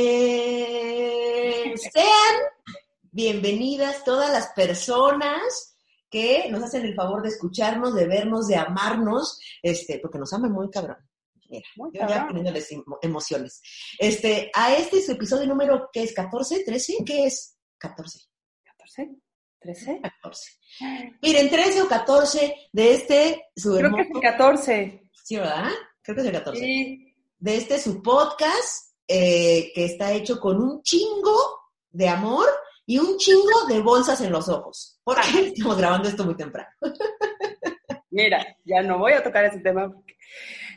Eh, sean bienvenidas todas las personas que nos hacen el favor de escucharnos, de vernos, de amarnos, este, porque nos aman muy cabrón. Mira, Muy yo ya cabrón. poniéndoles emo- emociones. Este, a este es su episodio número, ¿qué es? ¿14? ¿13? ¿Qué es? 14. 14, 13. 14. Miren, 13 o 14 de este, su Creo que es hermoso- el 14. Sí, ¿verdad? Creo que es el 14. Sí. de este su podcast eh, que está hecho con un chingo de amor y un chingo de bolsas en los ojos. Porque estamos grabando esto muy temprano. Mira, ya no voy a tocar ese tema porque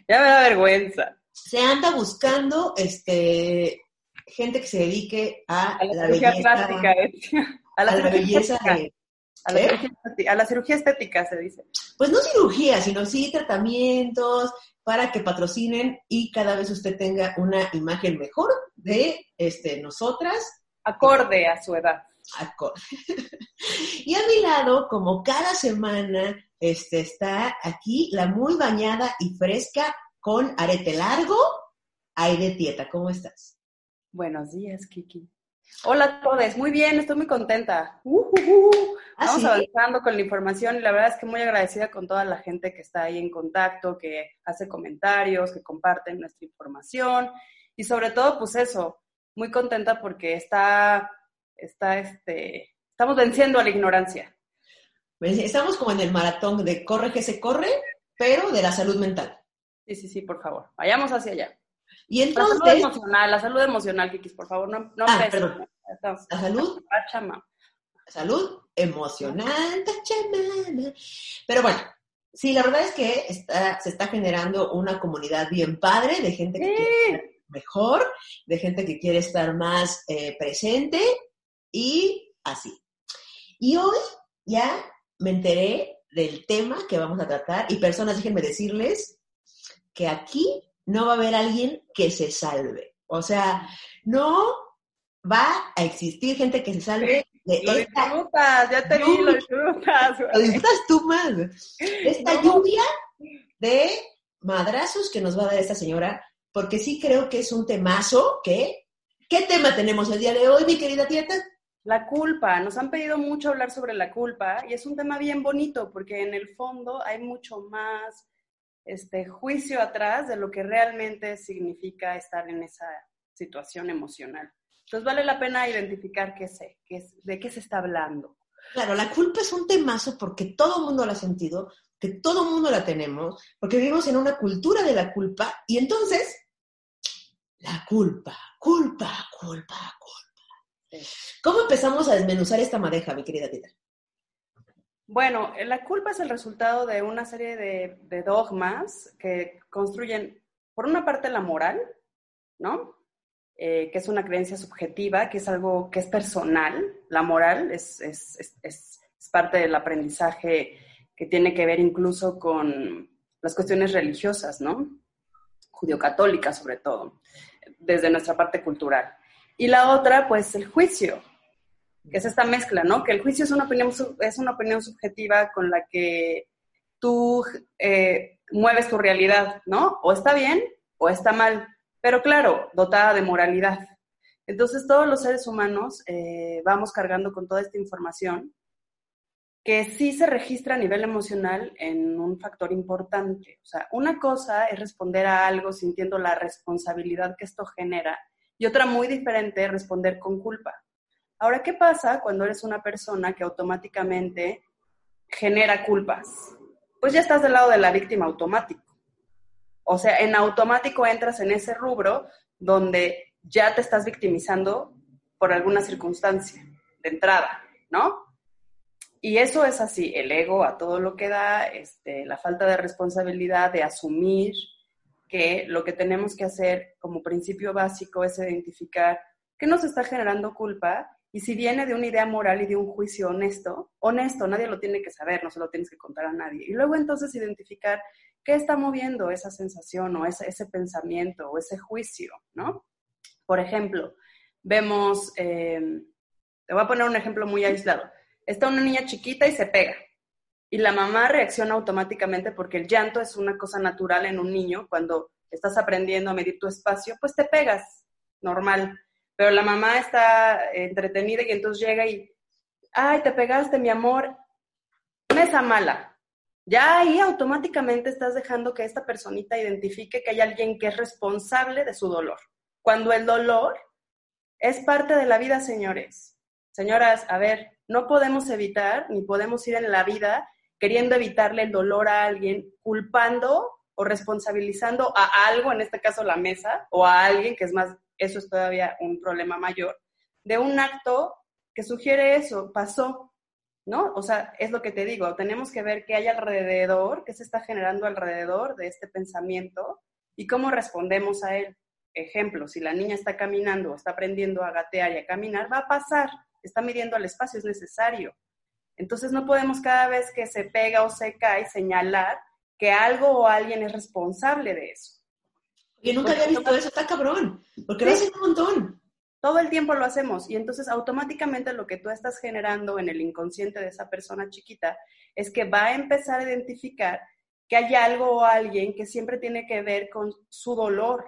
ya me da vergüenza. Se anda buscando este gente que se dedique a, A la, la cirugía belleza, plástica. ¿eh? A la, a la cirugía belleza de, A la ¿Eh? cirugía a la cirugía estética se dice. pues no cirugía, sino sí tratamientos para que patrocinen y cada vez usted tenga una imagen mejor de este, nosotras Acorde a su edad. acorde. y a mi lado, como cada semana, este, está aquí la muy bañada y fresca con arete largo, Aide Tieta. ¿Cómo estás? Buenos días, Kiki. Hola a todos, muy bien, estoy muy contenta. Uh, uh, uh. ¿Ah, Vamos sí? avanzando con la información y la verdad es que muy agradecida con toda la gente que está ahí en contacto, que hace comentarios, que comparten nuestra información y sobre todo, pues eso, muy contenta porque está, está, este, estamos venciendo a la ignorancia. Pues, Estamos como en el maratón de corre que se corre, pero de la salud mental. Sí, sí, sí, por favor, vayamos hacia allá. Y La salud entonces, emocional, la salud emocional, Kikis, por favor, no, no Ah, perdón. La salud, Pachama. salud emocional, Pachamama. Pero bueno, sí, la verdad es que está, se está generando una comunidad bien padre de gente que quiere Sí. estar mejor, de gente que quiere estar más eh, presente y así. Y hoy ya me enteré del tema que vamos a tratar y personas, déjenme decirles que aquí no va a haber alguien que se salve. O sea, no va a existir gente que se salve de Lo esta disfrutas, ya te vi, No. lo disfrutas. lo disfrutas tú más. Esta No. lluvia de madrazos que nos va a dar esta señora, porque sí creo que es un temazo que... ¿Qué tema tenemos el día de hoy, mi querida tieta? La culpa, nos han pedido mucho hablar sobre la culpa y es un tema bien bonito porque en el fondo hay mucho más este, juicio atrás de lo que realmente significa estar en esa situación emocional. Entonces vale la pena identificar qué sé, qué es, de qué se está hablando. Claro, la culpa es un temazo porque todo el mundo la ha sentido, que todo el mundo la tenemos, porque vivimos en una cultura de la culpa y entonces, la culpa, culpa, culpa, culpa. Sí. ¿Cómo empezamos a desmenuzar esta madeja, mi querida tieta? Bueno, eh, la culpa es el resultado de una serie de, dogmas que construyen, por una parte, la moral, ¿no? Eh, que es una creencia subjetiva, que es algo que es personal. La moral es, parte del aprendizaje que tiene que ver incluso con las cuestiones religiosas, ¿no? Judio-católicas sobre todo, desde nuestra parte cultural. Y la otra, pues, el juicio, que es esta mezcla, ¿no? Que el juicio es una opinión, es una opinión subjetiva con la que tú eh, mueves tu realidad, ¿no? O está bien o está mal, pero claro, dotada de moralidad. Entonces todos los seres humanos eh, vamos cargando con toda esta información que sí se registra a nivel emocional en un factor importante. O sea, una cosa es responder a algo sintiendo la responsabilidad que esto genera y otra muy diferente es responder con culpa. Ahora, ¿qué pasa cuando eres una persona que automáticamente genera culpas? Pues ya estás del lado de la víctima automático. O sea, en automático entras en ese rubro donde ya te estás victimizando por alguna circunstancia de entrada, ¿no? Y eso es así, el ego a todo lo que da, este, la falta de responsabilidad de asumir que lo que tenemos que hacer como principio básico es identificar qué nos está generando culpa y si viene de una idea moral y de un juicio honesto, honesto, nadie lo tiene que saber, no se lo tienes que contar a nadie. Y luego entonces identificar qué está moviendo esa sensación o ese, pensamiento o ese juicio, ¿no? Por ejemplo, vemos, eh, te voy a poner un ejemplo muy aislado. Está una niña chiquita y se pega. Y la mamá reacciona automáticamente porque el llanto es una cosa natural en un niño. Cuando estás aprendiendo a medir tu espacio, pues te pegas. normal. Pero la mamá está entretenida y entonces llega y, ay, te pegaste, mi amor, mesa mala. Ya ahí automáticamente estás dejando que esta personita identifique que hay alguien que es responsable de su dolor. Cuando el dolor es parte de la vida, señores. Señoras, a ver, no podemos evitar ni podemos ir en la vida queriendo evitarle el dolor a alguien, culpando o responsabilizando a algo, en este caso la mesa, o a alguien, que es más, eso es todavía un problema mayor, de un acto que sugiere eso, pasó, ¿no? O sea, es lo que te digo, tenemos que ver qué hay alrededor, qué se está generando alrededor de este pensamiento y cómo respondemos a él. Ejemplo, si la niña está caminando o está aprendiendo a gatear y a caminar, va a pasar, está midiendo el espacio, es necesario. Entonces no podemos cada vez que se pega o se cae señalar que algo o alguien es responsable de eso. Y nunca había visto eso, está cabrón, porque lo hacen un montón. Todo el tiempo lo hacemos y entonces automáticamente lo que tú estás generando en el inconsciente de esa persona chiquita es que va a empezar a identificar que hay algo o alguien que siempre tiene que ver con su dolor,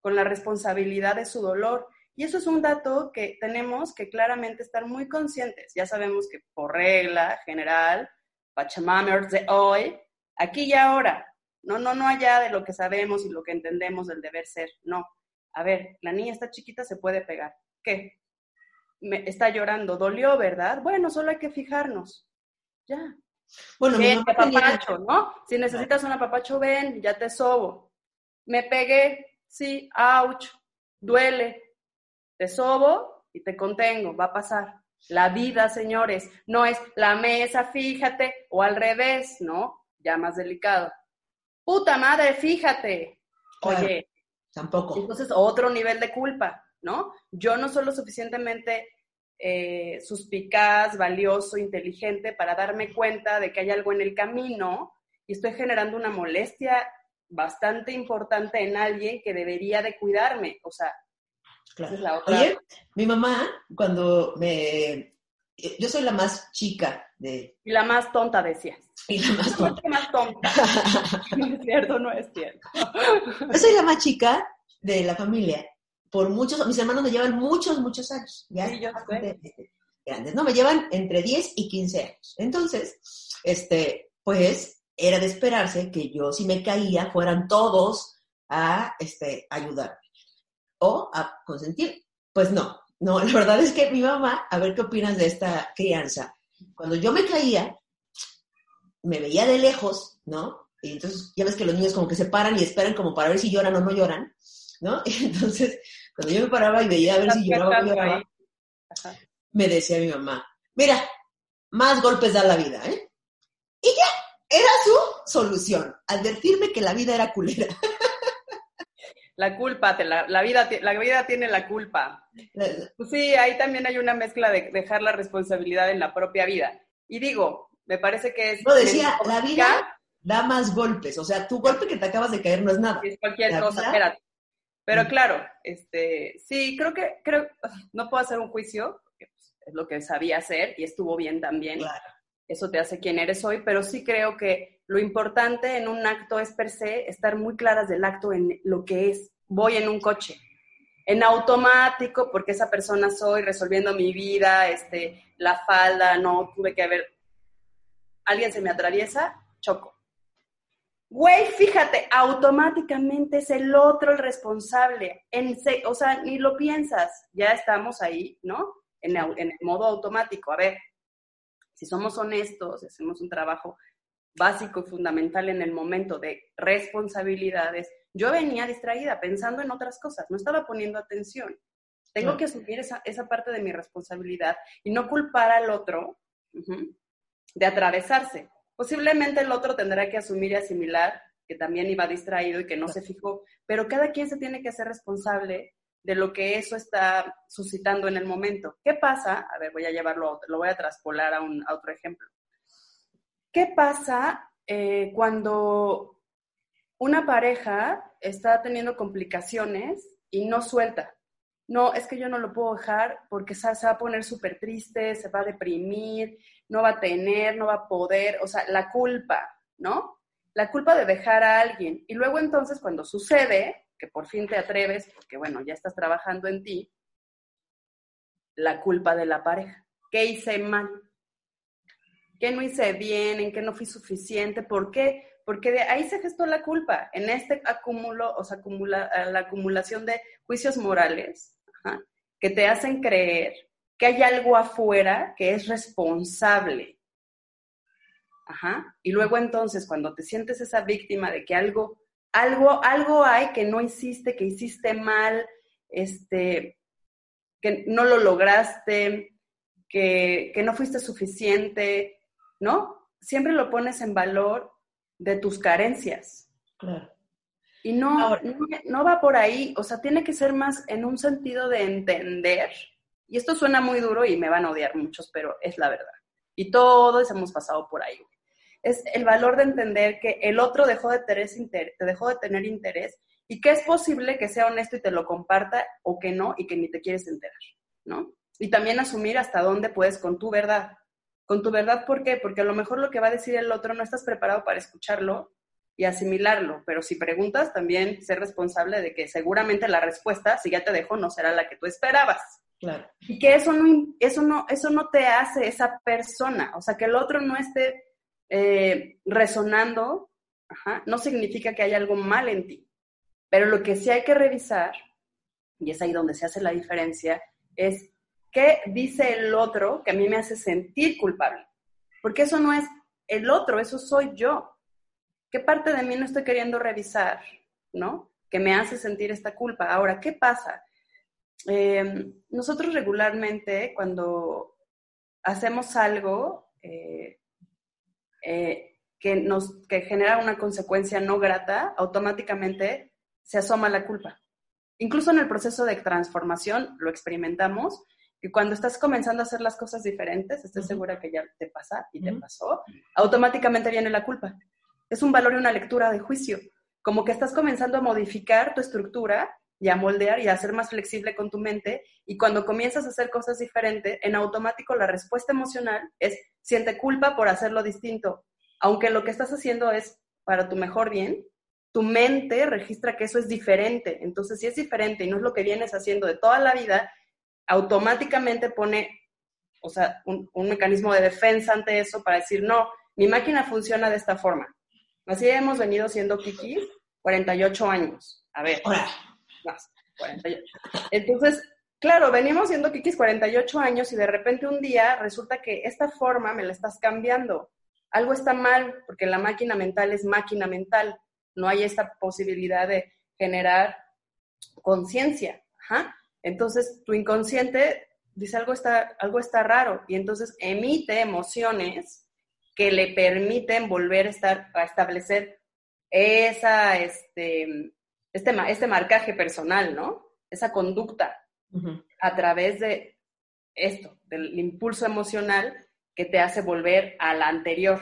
con la responsabilidad de su dolor. Y eso es un dato que tenemos que claramente estar muy conscientes. Ya sabemos que por regla general, Pachamamers de hoy, aquí y ahora, no, no, no allá de lo que sabemos y lo que entendemos del deber ser, no a ver, la niña está chiquita, se puede pegar. ¿Qué? Me, está llorando, dolió, ¿verdad? Bueno, solo hay que fijarnos. Ya. Bueno, mi papacho, ¿no? Si necesitas un apapacho, ven, ya te sobo. Me pegué, sí, ouch, duele. Te sobo y te contengo, va a pasar. La vida, señores, no es la mesa, fíjate, o al revés, ¿no? Ya más delicado. Puta madre, fíjate. Oye, Tampoco. Entonces, otro nivel de culpa, ¿no? Yo no soy lo suficientemente eh, suspicaz, valioso, inteligente para darme cuenta de que hay algo en el camino y estoy generando una molestia bastante importante en alguien que debería de cuidarme. O sea, claro. es la otra. Oye, mi mamá, cuando me... Yo soy la más chica de... Y la más tonta, decías. Y la más tonta. más tonta. no es cierto, no es cierto. Yo soy la más chica de la familia. Por muchos, mis hermanos me llevan muchos, muchos años. Ya sí, yo sé. grandes, ¿no? Me llevan entre 10 y 15 años. Entonces, este, pues, era de esperarse que yo, si me caía, fueran todos a este, ayudarme o a consentir. Pues no, no, la verdad es que mi mamá, a ver qué opinas de esta crianza. Cuando yo me caía, me veía de lejos, ¿no? Y entonces ya ves que los niños como que se paran y esperan como para ver si lloran o no lloran, ¿no? Y entonces, cuando yo me paraba y veía a ver si lloraba o no lloraba, me decía mi mamá, mira, más golpes da la vida, ¿eh? Y ya, era su solución, advertirme que la vida era culera. La culpa, la, la, vida, la vida tiene la culpa. Pues sí, ahí también hay una mezcla de dejar la responsabilidad en la propia vida. Y digo, me parece que es... No, decía, la vida da más golpes, o sea, tu golpe que te acabas de caer no es nada. Es cualquier cosa, espérate. Pero mm. claro, este, sí, creo que, creo, no puedo hacer un juicio, porque pues, es lo que sabía hacer y estuvo bien también. Eso te hace quien eres hoy, pero sí creo que lo importante en un acto es per se estar muy claras del acto en lo que es. Voy en un coche, en automático, porque esa persona soy, resolviendo mi vida, este, la falda, no tuve que haber alguien se me atraviesa, choco. Güey, fíjate, automáticamente es el otro el responsable. En, o sea, ni lo piensas, ya estamos ahí, ¿no? En en el modo automático. A ver, si somos honestos, hacemos un trabajo básico y fundamental en el momento de responsabilidades, yo venía distraída pensando en otras cosas, no estaba poniendo atención. Tengo que asumir esa, esa, parte de mi responsabilidad y no culpar al otro de atravesarse. Posiblemente el otro tendrá que asumir y asimilar que también iba distraído y que no se fijó, pero cada quien se tiene que hacer responsable de lo que eso está suscitando en el momento. ¿Qué pasa? A ver, voy a llevarlo, a otro, lo voy a traspolar a, un, otro ejemplo. ¿Qué pasa eh, cuando una pareja está teniendo complicaciones y no suelta? No, es que yo no lo puedo dejar porque se va a poner súper triste, se va a deprimir, no va a tener, no va a poder, o sea, la culpa, ¿no? La culpa de dejar a alguien. Y luego entonces cuando sucede, que por fin te atreves, que bueno, ya estás trabajando en ti, la culpa de la pareja. ¿Qué hice mal? ¿Qué no hice bien? ¿En qué no fui suficiente? ¿Por qué? Porque de ahí se gestó la culpa, en este acumulo, o sea, acumula, la acumulación de juicios morales que te hacen creer que hay algo afuera que es responsable. Ajá. Y luego entonces, cuando te sientes esa víctima de que algo, algo, algo hay que no hiciste, que hiciste mal, este, que no lo lograste, que, que no fuiste suficiente, ¿no? Siempre lo pones en valor de tus carencias. Claro. Y no, no, va por ahí, o sea, tiene que ser más en un sentido de entender. Y esto suena muy duro y me van a odiar muchos, pero es la verdad. Y todos hemos pasado por ahí. Es el valor de entender que el otro dejó de tener, te dejó de tener interés y que es posible que sea honesto y te lo comparta o que no y que ni te quieres enterar, ¿no? Y también asumir hasta dónde puedes con tu verdad. Con tu verdad, ¿por qué? Porque a lo mejor lo que va a decir el otro no estás preparado para escucharlo y asimilarlo, pero si preguntas, también ser responsable de que seguramente la respuesta, si ya te dejo, no será la que tú esperabas. Claro. Y que eso no, eso no, eso no te hace esa persona, o sea, que el otro no esté eh, resonando, no significa que haya algo mal en ti, pero lo que sí hay que revisar, y es ahí donde se hace la diferencia, es qué dice el otro que a mí me hace sentir culpable, porque eso no es el otro, eso soy yo. ¿Qué parte de mí no estoy queriendo revisar? ¿No? Que me hace sentir esta culpa. Ahora, ¿qué pasa? Em, nosotros regularmente cuando hacemos algo eh, eh, que nos que genera una consecuencia no grata, automáticamente se asoma la culpa. Incluso en el proceso de transformación lo experimentamos, y cuando estás comenzando a hacer las cosas diferentes, estoy segura que ya te pasa y te pasó, automáticamente viene la culpa. Es un valor y una lectura de juicio, como que estás comenzando a modificar tu estructura y a moldear y a ser más flexible con tu mente y cuando comienzas a hacer cosas diferentes, en automático la respuesta emocional es siente culpa por hacerlo distinto, aunque lo que estás haciendo es para tu mejor bien, tu mente registra que eso es diferente. Entonces, si es diferente y no es lo que vienes haciendo de toda la vida, automáticamente pone, o sea, un, un mecanismo de defensa ante eso para decir, no, mi máquina funciona de esta forma. Así hemos venido siendo kikis 48 años. A ver, más, 48. Entonces, claro, venimos siendo kikis 48 años y de repente un día resulta que esta forma me la estás cambiando. Algo está mal porque la máquina mental es máquina mental. No hay esta posibilidad de generar conciencia. Entonces, tu inconsciente dice algo está, algo está raro y entonces emite emociones que le permiten volver a, estar, a establecer esa, este, este, este marcaje personal, ¿no? Esa conducta a través de esto, del impulso emocional que te hace volver a la anterior,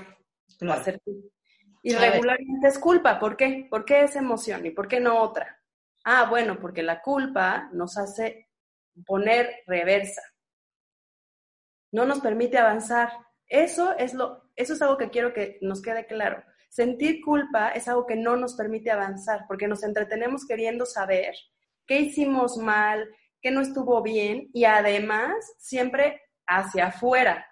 Y regularmente es culpa, ¿por qué? ¿Por qué esa emoción y por qué no otra? Ah, bueno, porque la culpa nos hace poner reversa, no nos permite avanzar. Eso es lo, eso es algo que quiero que nos quede claro. Sentir culpa es algo que no nos permite avanzar porque nos entretenemos queriendo saber qué hicimos mal, qué no estuvo bien y además siempre hacia afuera.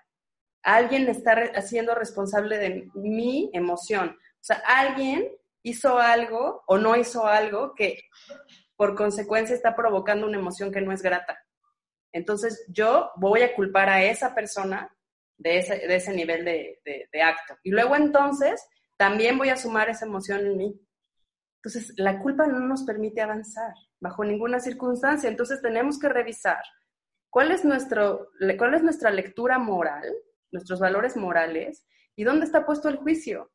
Alguien está siendo responsable de mi emoción. O sea, alguien hizo algo o no hizo algo que por consecuencia está provocando una emoción que no es grata. Entonces yo voy a culpar a esa persona de ese, nivel de, de, acto. Y luego entonces también voy a sumar esa emoción en mí. Entonces, la culpa no nos permite avanzar bajo ninguna circunstancia. Entonces, tenemos que revisar cuál es, nuestro, cuál es nuestra lectura moral, nuestros valores morales y dónde está puesto el juicio.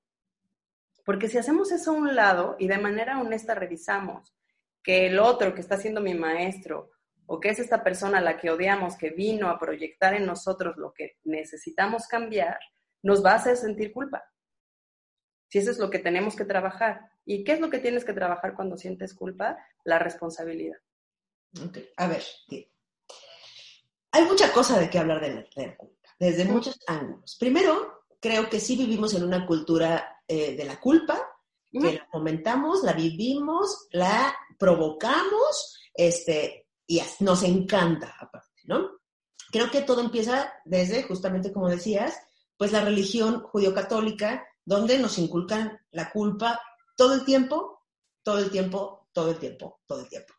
Porque si hacemos eso a un lado y de manera honesta revisamos que el otro que está siendo mi maestro o que es esta persona a la que odiamos, que vino a proyectar en nosotros lo que necesitamos cambiar, nos va a hacer sentir culpa. Si eso es lo que tenemos que trabajar. ¿Y qué es lo que tienes que trabajar cuando sientes culpa? La responsabilidad. A ver, hay mucha cosa de qué hablar de la, culpa, desde muchos ángulos. Primero, creo que sí vivimos en una cultura eh, de la culpa, que la comentamos, la vivimos, la provocamos, este, y nos encanta aparte, ¿no? Creo que todo empieza desde, justamente como decías, pues la religión judío-católica, donde nos inculcan la culpa todo el tiempo, todo el tiempo, todo el tiempo, todo el tiempo.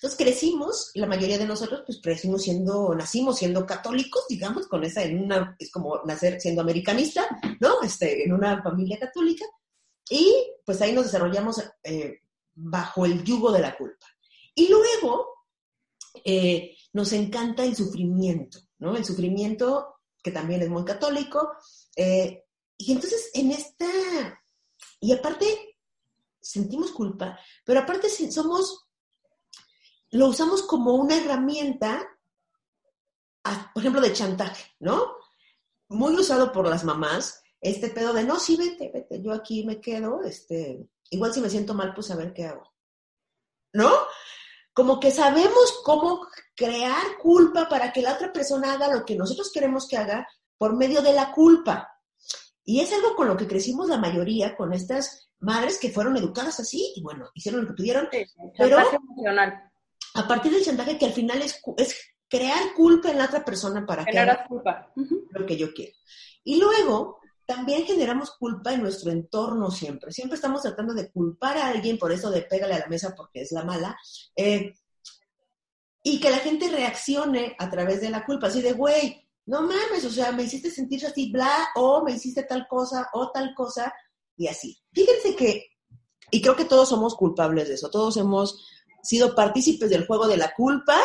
Entonces crecimos, la mayoría de nosotros pues crecimos siendo, nacimos siendo católicos, digamos, con esa, en una, es como nacer siendo americanista, ¿no? Este, en una familia católica, y pues ahí nos desarrollamos eh, bajo el yugo de la culpa. Y luego eh, nos encanta el sufrimiento, ¿no? El sufrimiento, que también es muy católico, eh, y entonces en esta, y aparte sentimos culpa, pero aparte somos lo usamos como una herramienta, por ejemplo, de chantaje, ¿no? Muy usado por las mamás, este pedo de, no, sí, vete, vete, yo aquí me quedo, este, igual si me siento mal, pues a ver qué hago. ¿No? Como que sabemos cómo crear culpa para que la otra persona haga lo que nosotros queremos que haga por medio de la culpa. Y es algo con lo que crecimos la mayoría, con estas madres que fueron educadas así y bueno, hicieron lo que pudieron. pero, emocional a partir del chantaje que al final es, es crear culpa en la otra persona para que haga culpa. lo que yo quiero. Y luego también generamos culpa en nuestro entorno siempre. Siempre estamos tratando de culpar a alguien por eso de pégale a la mesa porque es la mala. Eh, y que la gente reaccione a través de la culpa, así de, güey, no mames, o sea, me hiciste sentir así, bla, o me hiciste tal cosa, o tal cosa, y así. Fíjense que, y creo que todos somos culpables de eso, todos hemos sido partícipes del juego de la culpa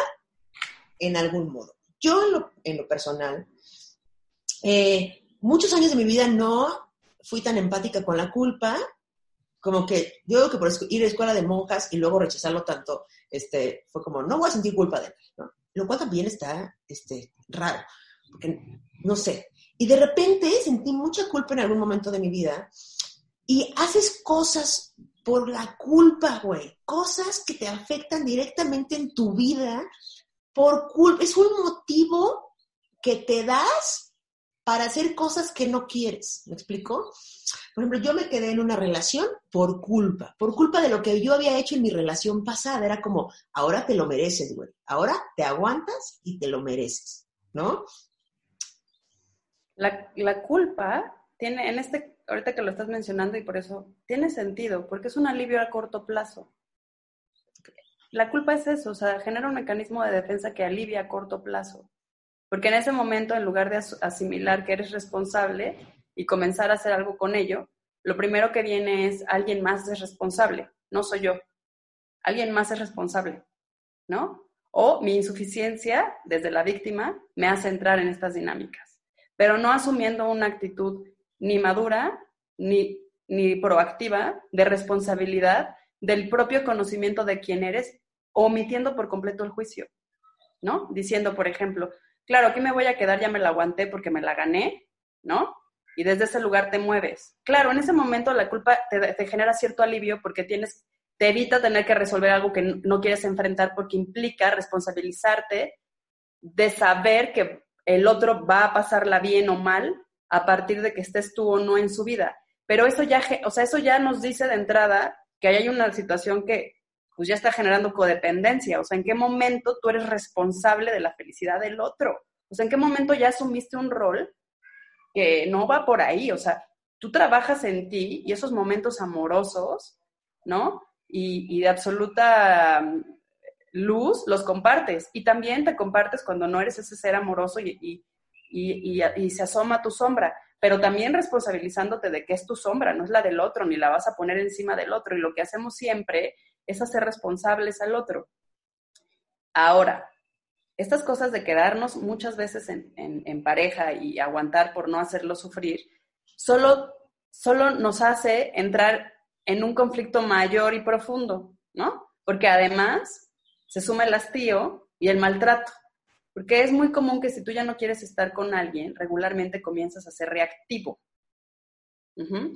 en algún modo. Yo en lo, personal, eh, muchos años de mi vida no fui tan empática con la culpa, como que yo creo que por ir a escuela de monjas y luego rechazarlo tanto, este, fue como, no voy a sentir culpa de él, Lo cual también está este, raro, porque no sé. Y de repente sentí mucha culpa en algún momento de mi vida y haces cosas por la culpa, güey. Cosas que te afectan directamente en tu vida por culpa. Es un motivo que te das para hacer cosas que no quieres. ¿Me explico? Por ejemplo, yo me quedé en una relación por culpa, por culpa de lo que yo había hecho en mi relación pasada. Era como, ahora te lo mereces, güey. Ahora te aguantas y te lo mereces, ¿no? La, la culpa tiene, en este ahorita que lo estás mencionando y por eso tiene sentido, porque es un alivio a corto plazo. La culpa es eso, o sea, genera un mecanismo de defensa que alivia a corto plazo. Porque en ese momento, en lugar de asimilar que eres responsable y comenzar a hacer algo con ello, lo primero que viene es alguien más es responsable, no soy yo. Alguien más es responsable, ¿no? O mi insuficiencia desde la víctima me hace entrar en estas dinámicas, pero no asumiendo una actitud ni madura, ni, ni proactiva de responsabilidad del propio conocimiento de quién eres, omitiendo por completo el juicio, ¿no? Diciendo, por ejemplo, claro, aquí me voy a quedar, ya me la aguanté porque me la gané, ¿no? Y desde ese lugar te mueves. Claro, en ese momento la culpa te, genera cierto alivio porque tienes, te evita tener que resolver algo que no quieres enfrentar porque implica responsabilizarte de saber que el otro va a pasarla bien o mal a partir de que estés tú o no en su vida. Pero eso ya, o sea, eso ya nos dice de entrada que hay una situación que pues ya está generando codependencia. O sea, ¿en qué momento tú eres responsable de la felicidad del otro? O sea, ¿en qué momento ya asumiste un rol que no va por ahí? O sea, tú trabajas en ti y esos momentos amorosos, ¿no? Y, de absoluta mm, luz los compartes. Y también te compartes cuando no eres ese ser amoroso y, y, se asoma tu sombra, pero también responsabilizándote de que es tu sombra, no es la del otro, ni la vas a poner encima del otro. Y lo que hacemos siempre es hacer responsables al otro. Ahora, estas cosas de quedarnos muchas veces en, pareja y aguantar por no hacerlo sufrir, solo, solo nos hace entrar en un conflicto mayor y profundo, ¿no? Porque además se suma el hastío y el maltrato. Porque es muy común que si tú ya no quieres estar con alguien, regularmente comienzas a ser reactivo.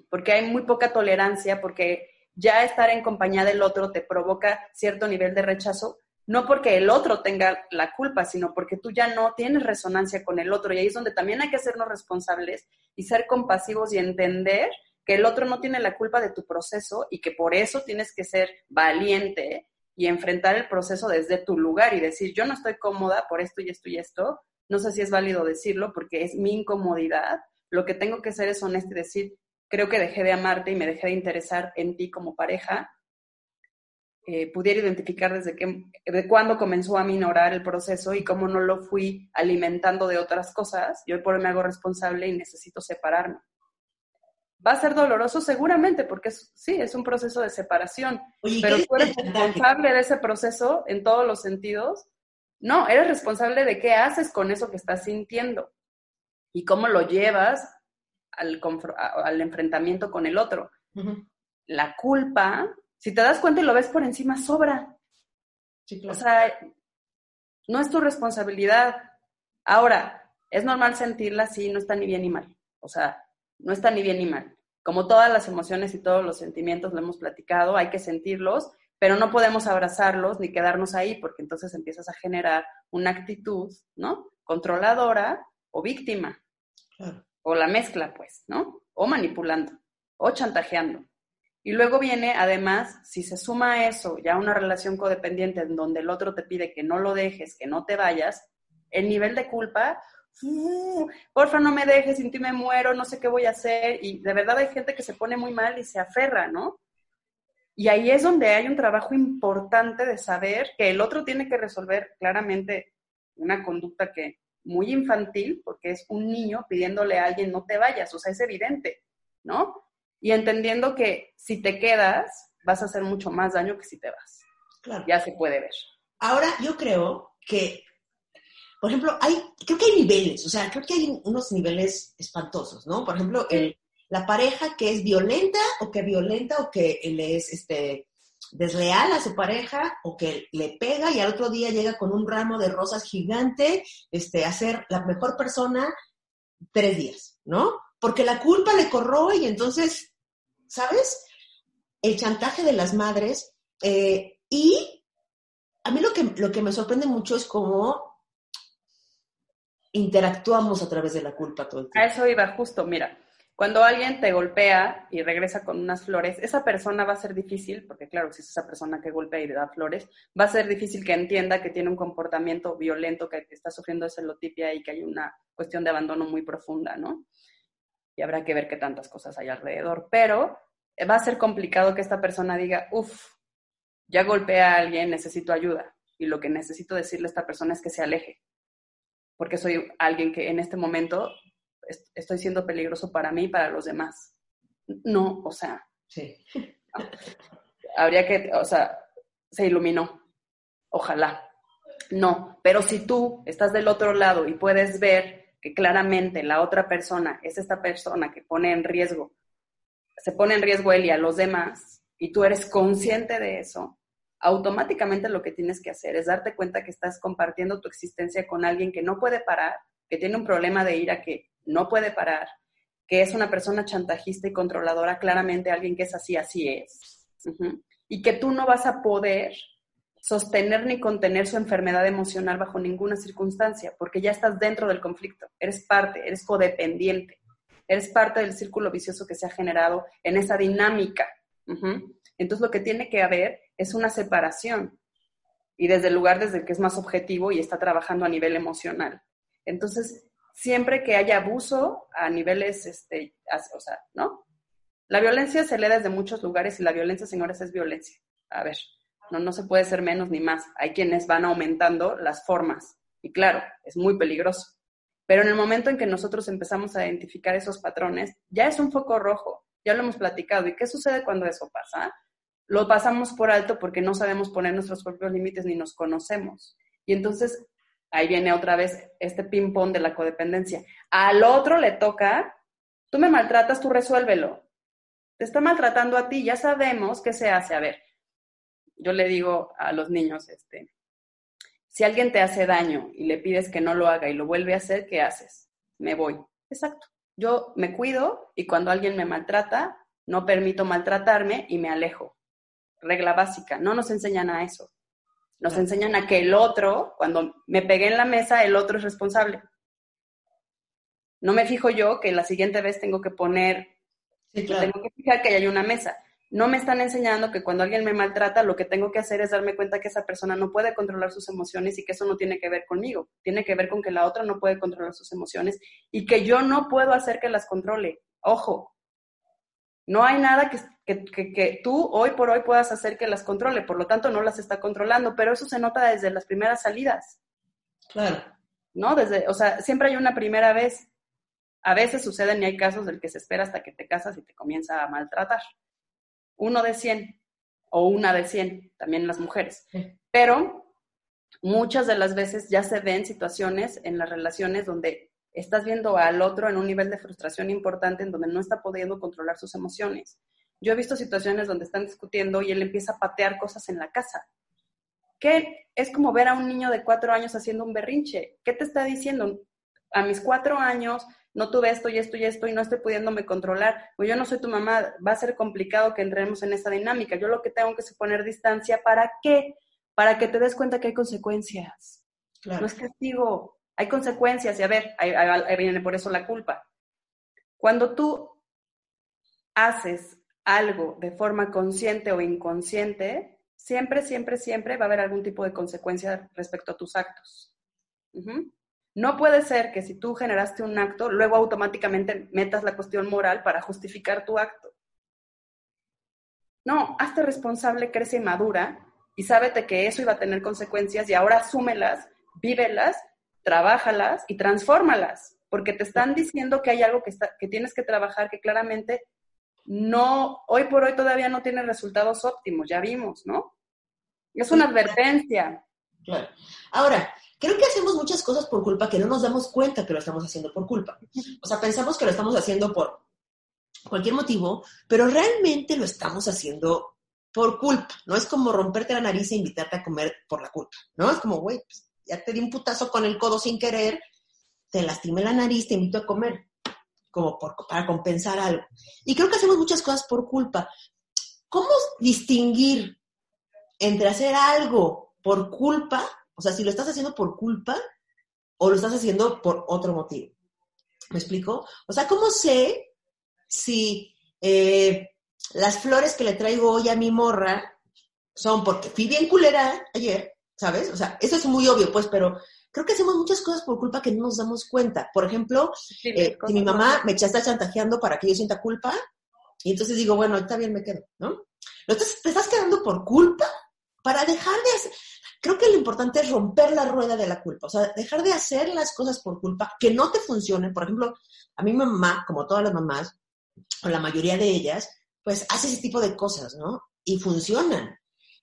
Porque hay muy poca tolerancia, porque ya estar en compañía del otro te provoca cierto nivel de rechazo, no porque el otro tenga la culpa, sino porque tú ya no tienes resonancia con el otro. Y ahí es donde también hay que hacernos responsables y ser compasivos y entender que el otro no tiene la culpa de tu proceso y que por eso tienes que ser valiente y enfrentar el proceso desde tu lugar y decir, yo no estoy cómoda por esto y esto y esto, no sé si es válido decirlo porque es mi incomodidad, lo que tengo que hacer es honesto y decir, creo que dejé de amarte y me dejé de interesar en ti como pareja, eh, pudiera identificar desde qué, de cuándo comenzó a minorar el proceso y cómo no lo fui alimentando de otras cosas, yo por hoy me hago responsable y necesito separarme. ¿Va a ser doloroso? Seguramente, porque sí, es un proceso de separación, pero tú eres responsable de ese proceso en todos los sentidos. No, eres responsable de qué haces con eso que estás sintiendo y cómo lo llevas al, al enfrentamiento con el otro. La culpa, si te das cuenta y lo ves por encima, sobra. O sea, no es tu responsabilidad. Ahora, es normal sentirla así, no está ni bien ni mal. O sea, no está ni bien ni mal. Como todas las emociones y todos los sentimientos lo hemos platicado, hay que sentirlos, pero no podemos abrazarlos ni quedarnos ahí porque entonces empiezas a generar una actitud, ¿no? Controladora o víctima. O la mezcla, pues, ¿no? O manipulando, o chantajeando. Y luego viene, además, si se suma a eso ya una relación codependiente en donde el otro te pide que no lo dejes, que no te vayas, el nivel de culpa porfa no me dejes, sin ti me muero, no sé qué voy a hacer. Y de verdad hay gente que se pone muy mal y se aferra, ¿no? Y ahí es donde hay un trabajo importante de saber que el otro tiene que resolver claramente una conducta que muy infantil, porque es un niño pidiéndole a alguien no te vayas, o sea, es evidente, ¿no? Y entendiendo que si te quedas, vas a hacer mucho más daño que si te vas. Claro. Ya se puede ver. Ahora, yo creo que por ejemplo, hay, creo que hay niveles, o sea, creo que hay unos niveles espantosos, ¿no? Por ejemplo, el, la pareja que es violenta o que violenta o que le es este, desleal a su pareja o que le pega y al otro día llega con un ramo de rosas gigante este, a ser la mejor persona tres días, ¿no? Porque la culpa le corroe y entonces, ¿sabes? El chantaje de las madres. Eh, y a mí lo que, lo que me sorprende mucho es cómo interactuamos a través de la culpa todo el tiempo. A eso iba justo, mira, cuando alguien te golpea y regresa con unas flores, esa persona va a ser difícil, porque claro, si es esa persona que golpea y le da flores, va a ser difícil que entienda que tiene un comportamiento violento, que está sufriendo de celotipia y que hay una cuestión de abandono muy profunda, ¿no? Y habrá que ver qué tantas cosas hay alrededor, pero va a ser complicado que esta persona diga, uff, ya golpeé a alguien, necesito ayuda. Y lo que necesito decirle a esta persona es que se aleje, porque soy alguien que en este momento estoy siendo peligroso para mí y para los demás. No, o sea. Sí. Habría que, o sea, se iluminó. Ojalá. No, pero si tú estás del otro lado y puedes ver que claramente la otra persona es esta persona que pone en riesgo, se pone en riesgo él y a los demás, y tú eres consciente de eso, automáticamente lo que tienes que hacer es darte cuenta que estás compartiendo tu existencia con alguien que no puede parar, que tiene un problema de ira que no puede parar, que es una persona chantajista y controladora, claramente alguien que es así, así es. Y que tú no vas a poder sostener ni contener su enfermedad emocional bajo ninguna circunstancia, porque ya estás dentro del conflicto, eres parte, eres codependiente, eres parte del círculo vicioso que se ha generado en esa dinámica. Entonces lo que tiene que haber es una separación y desde el lugar desde el que es más objetivo y está trabajando a nivel emocional. Entonces, siempre que haya abuso a niveles, este, o sea, ¿no? La violencia se lee desde muchos lugares y la violencia, señores, es violencia. A ver, no, no se puede ser menos ni más. Hay quienes van aumentando las formas y claro, es muy peligroso. Pero en el momento en que nosotros empezamos a identificar esos patrones, ya es un foco rojo, ya lo hemos platicado. ¿Y qué sucede cuando eso pasa? Lo pasamos por alto porque no sabemos poner nuestros propios límites ni nos conocemos. Y entonces ahí viene otra vez este ping-pong de la codependencia. Al otro le toca, tú me maltratas, tú resuélvelo. Te está maltratando a ti, ya sabemos qué se hace. A ver, yo le digo a los niños, este, si alguien te hace daño y le pides que no lo haga y lo vuelve a hacer, ¿qué haces? Me voy. Exacto. Yo me cuido y cuando alguien me maltrata, no permito maltratarme y me alejo regla básica. No nos enseñan a eso. Nos enseñan a que el otro, cuando me pegué en la mesa, el otro es responsable. No me fijo yo que la siguiente vez tengo que poner, tengo que fijar que hay una mesa. no me están enseñando que cuando alguien me maltrata, lo que tengo que hacer es darme cuenta que esa persona no puede controlar sus emociones y que eso no tiene que ver conmigo. Tiene que ver con que la otra no puede controlar sus emociones y que yo no puedo hacer que las controle. Ojo, no hay nada que, que, tú hoy por hoy puedas hacer que las controle, por lo tanto no las está controlando, pero eso se nota desde las primeras salidas. Claro. ¿No? Desde, o sea, siempre hay una primera vez. A veces suceden y hay casos del que se espera hasta que te casas y te comienza a maltratar uno de 100 o una de 100, también las mujeres. Pero muchas de las veces ya se ven situaciones en las relaciones donde estás viendo al otro en un nivel de frustración importante en donde no está pudiendo controlar sus emociones. Yo he visto situaciones donde están discutiendo y él empieza a patear cosas en la casa. ¿Qué es como ver a un niño de cuatro años haciendo un berrinche? ¿Qué te está diciendo? A mis cuatro años no tuve esto y esto y esto y no estoy pudiéndome controlar, o yo no soy tu mamá, va a ser complicado que entremos en esa dinámica. Yo lo que tengo que es poner distancia, ¿para qué? Para que te des cuenta que hay consecuencias. No es castigo, hay consecuencias y a ver, ahí, ahí viene por eso la culpa. Cuando tú haces algo de forma consciente o inconsciente, siempre, siempre, siempre va a haber algún tipo de consecuencia respecto a tus actos. No puede ser que si tú generaste un acto, luego automáticamente metas la cuestión moral para justificar tu acto. No, hazte responsable, crece y madura y sábete que eso iba a tener consecuencias y ahora asúmelas, vívelas, trabájalas y transfórmalas, porque te están diciendo que hay algo que, está, que tienes que trabajar que claramente no, hoy por hoy todavía no tiene resultados óptimos, ya vimos, ¿no? Es una advertencia. Claro. Ahora, Creo que hacemos muchas cosas por culpa que no nos damos cuenta que lo estamos haciendo por culpa. O sea, pensamos que lo estamos haciendo por cualquier motivo, pero realmente lo estamos haciendo por culpa. No es como romperte la nariz e invitarte a comer por la culpa, ¿no? Es como, güey, pues, ya te di un putazo con el codo sin querer, te lastimé la nariz, te invito a comer, como para compensar algo. Y creo que hacemos muchas cosas por culpa. ¿Cómo distinguir entre hacer algo por culpa o sea, si lo estás haciendo por culpa o lo estás haciendo por otro motivo. ¿Me explico? O sea, ¿cómo sé si eh, las flores que le traigo hoy a mi morra son porque fui bien culera ayer, ¿sabes? O sea, eso es muy obvio, pues, pero creo que hacemos muchas cosas por culpa que no nos damos cuenta. Por ejemplo, eh, si mi mamá me está chantajeando para que yo sienta culpa, y entonces digo, bueno, está bien, me quedo, ¿no? Entonces, te estás quedando por culpa para dejar de hacer creo que lo importante es romper la rueda de la culpa, o sea, dejar de hacer las cosas por culpa que no te funcionen. Por ejemplo, a mi mamá, como todas las mamás, o la mayoría de ellas, pues hace ese tipo de cosas, ¿no? Y funcionan.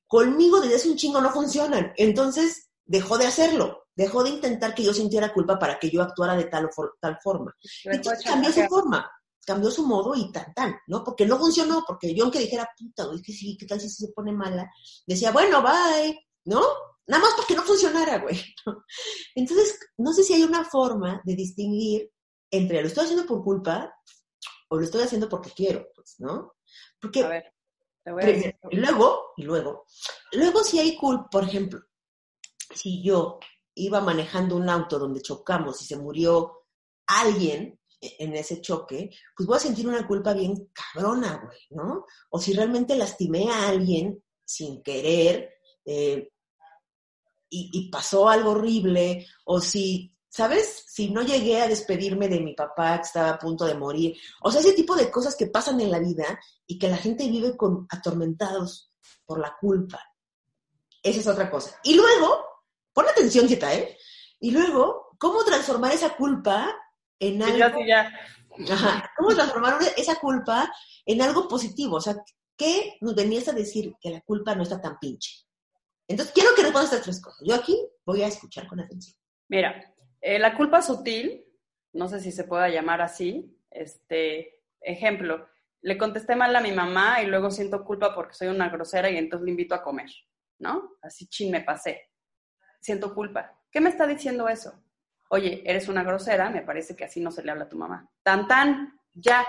Conmigo desde hace un chingo no funcionan. Entonces, dejó de hacerlo, dejó de intentar que yo sintiera culpa para que yo actuara de tal o tal forma. Entonces cambió su forma, cambió su modo y tan tan, ¿no? Porque no funcionó, porque yo aunque dijera, puta, güey, que sí, ¿qué tal si se pone mala? Decía, bueno, bye, ¿no? Nada más porque no funcionara, güey. Entonces, no sé si hay una forma de distinguir entre lo estoy haciendo por culpa o lo estoy haciendo porque quiero, pues, ¿no? Porque a ver, te voy a decir. luego, y luego, luego si hay culpa, por ejemplo, si yo iba manejando un auto donde chocamos y se murió alguien en ese choque, pues voy a sentir una culpa bien cabrona, güey, ¿no? O si realmente lastimé a alguien sin querer, eh, y, pasó algo horrible, o si, ¿sabes? Si no llegué a despedirme de mi papá que estaba a punto de morir, o sea, ese tipo de cosas que pasan en la vida y que la gente vive con atormentados por la culpa. Esa es otra cosa. Y luego, pon atención, Zita, ¿eh? Y luego, ¿cómo transformar esa culpa en algo... Ajá, ¿Cómo transformar esa culpa en algo positivo? O sea, ¿qué nos venías a decir que la culpa no está tan pinche? Entonces, quiero que respondas estas tres cosas. Yo aquí voy a escuchar con atención. Mira, eh, la culpa sutil, no sé si se pueda llamar así, este, ejemplo, le contesté mal a mi mamá y luego siento culpa porque soy una grosera y entonces le invito a comer, ¿no? Así chin me pasé. Siento culpa. ¿Qué me está diciendo eso? Oye, eres una grosera, me parece que así no se le habla a tu mamá. Tan tan, ya,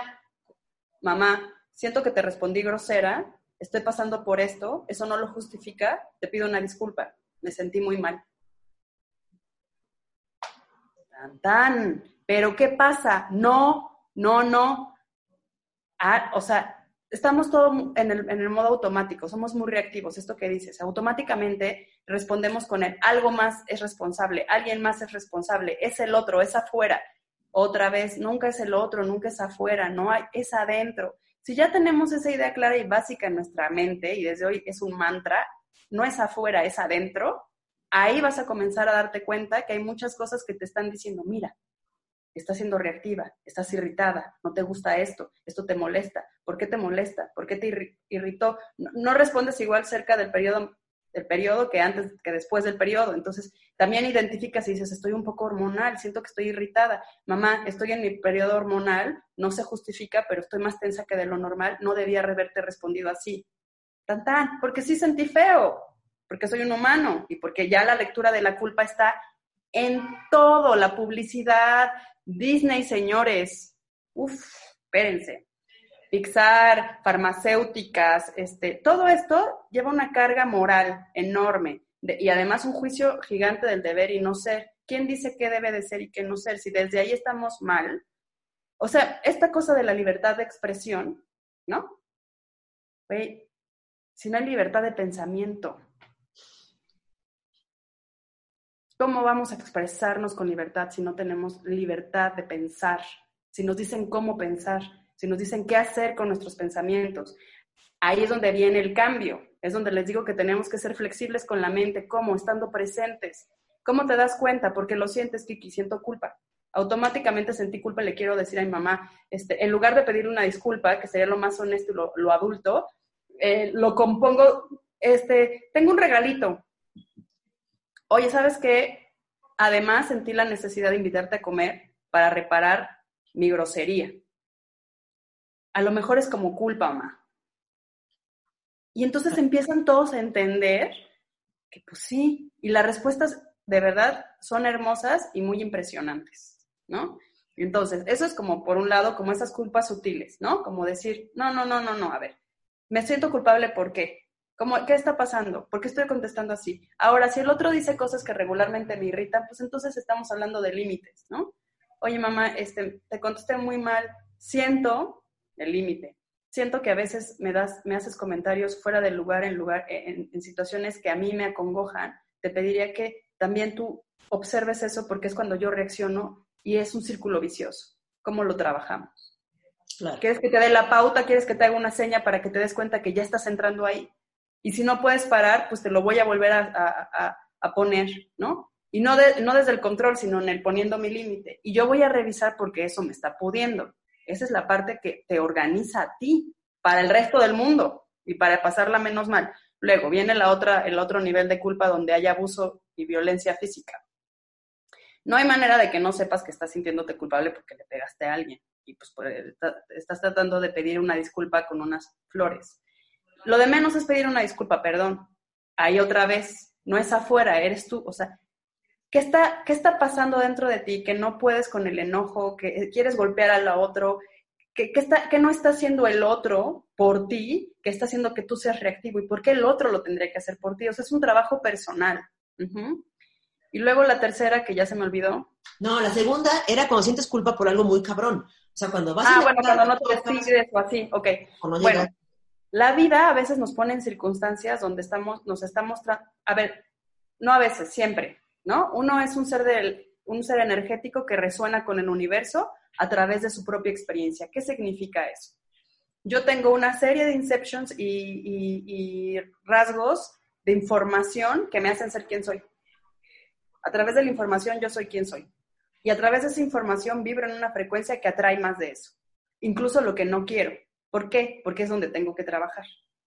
mamá, siento que te respondí grosera, estoy pasando por esto, eso no lo justifica, te pido una disculpa, me sentí muy mal. Tan, tan. Pero ¿qué pasa? No, no, no. Ah, o sea, estamos todo en el, en el, modo automático, somos muy reactivos, esto que dices, automáticamente respondemos con el algo más es responsable, alguien más es responsable, es el otro, es afuera. Otra vez, nunca es el otro, nunca es afuera, no hay, es adentro. Si ya tenemos esa idea clara y básica en nuestra mente, y desde hoy es un mantra, no es afuera, es adentro, ahí vas a comenzar a darte cuenta que hay muchas cosas que te están diciendo, mira, estás siendo reactiva, estás irritada, no te gusta esto, esto te molesta, ¿por qué te molesta? ¿Por qué te irritó? No, respondes igual cerca del periodo, del periodo que antes, que después del periodo. Entonces, también identificas y dices, estoy un poco hormonal, siento que estoy irritada. Mamá, estoy en mi periodo hormonal, no se justifica, pero estoy más tensa que de lo normal, no debía haberte respondido así. Tan, tan, porque sí sentí feo, porque soy un humano y porque ya la lectura de la culpa está en todo, la publicidad, Disney, señores, uf, espérense. Pixar, farmacéuticas, este, todo esto lleva una carga moral enorme y además un juicio gigante del deber y no ser. ¿Quién dice qué debe de ser y qué no ser? Si desde ahí estamos mal. O sea, esta cosa de la libertad de expresión, ¿no? si no hay libertad de pensamiento, ¿Cómo vamos a expresarnos con libertad si no tenemos libertad de pensar? Si nos dicen cómo pensar, si nos dicen qué hacer con nuestros pensamientos. Ahí es donde viene el cambio. Es donde les digo que tenemos que ser flexibles con la mente. ¿Cómo? Estando presentes. ¿Cómo te das cuenta? Porque lo sientes, Kiki, siento culpa. Automáticamente sentí culpa le quiero decir a mi mamá, este, en lugar de pedir una disculpa, que sería lo más honesto y lo, adulto, eh, lo compongo, este, tengo un regalito, oye, ¿sabes qué? Además sentí la necesidad de invitarte a comer para reparar mi grosería. A lo mejor es como culpa, mamá. Y entonces empiezan todos a entender que pues sí, y las respuestas de verdad son hermosas y muy impresionantes, ¿no? Entonces, eso es como, por un lado, como esas culpas sutiles, ¿no? Como decir, no, no, no, no, no, a ver, me siento culpable, ¿por qué? ¿Qué está pasando? ¿Por qué estoy contestando así? Ahora, si el otro dice cosas que regularmente me irritan, pues entonces estamos hablando de límites, ¿no? Oye, mamá, este, te contesté muy mal. Siento el límite. Siento que a veces me das, me haces comentarios fuera del lugar, en lugar, en, en situaciones que a mí me acongojan. Te pediría que también tú observes eso porque es cuando yo reacciono y es un círculo vicioso. ¿Cómo lo trabajamos? ¿Quieres que te dé la pauta? ¿Quieres que te haga una seña para que te des cuenta que ya estás entrando ahí? Y si no puedes parar, pues te lo voy a volver a, poner, ¿no? Y no, desde el control, sino en el poniendo mi límite. Y yo voy a revisar porque eso me está pudiendo. Esa es la parte que te organiza a ti para el resto del mundo y para pasarla menos mal. Luego viene la otra, el otro nivel de culpa donde hay abuso y violencia física. No hay manera de que no sepas que estás sintiéndote culpable porque le pegaste a alguien y pues estás tratando de pedir una disculpa con unas flores. Lo de menos es pedir una disculpa, perdón. Ahí otra vez, no es afuera, eres tú. O sea, ¿qué está, qué está pasando dentro de ti que no puedes con el enojo, que quieres golpear al otro, que, está, que no está haciendo el otro por ti, que está haciendo que tú seas reactivo y por qué el otro lo tendría que hacer por ti? O sea, es un trabajo personal. Y luego la tercera, que ya se me olvidó. No, la segunda era cuando sientes culpa por algo muy cabrón. O sea, cuando vas ah, bueno, cuando no te decides o así, ok. bueno, la vida a veces nos pone en circunstancias donde estamos, nos estamos, a ver, no a veces, siempre, ¿no? Uno es un ser, del, un ser energético que resuena con el universo a través de su propia experiencia. ¿Qué significa eso? Yo tengo una serie de inceptions y, rasgos de información que me hacen ser quien soy. A través de la información yo soy quien soy. Y a través de esa información vibro en una frecuencia que atrae más de eso. Incluso lo que no quiero. ¿Por qué? Porque es donde tengo que trabajar.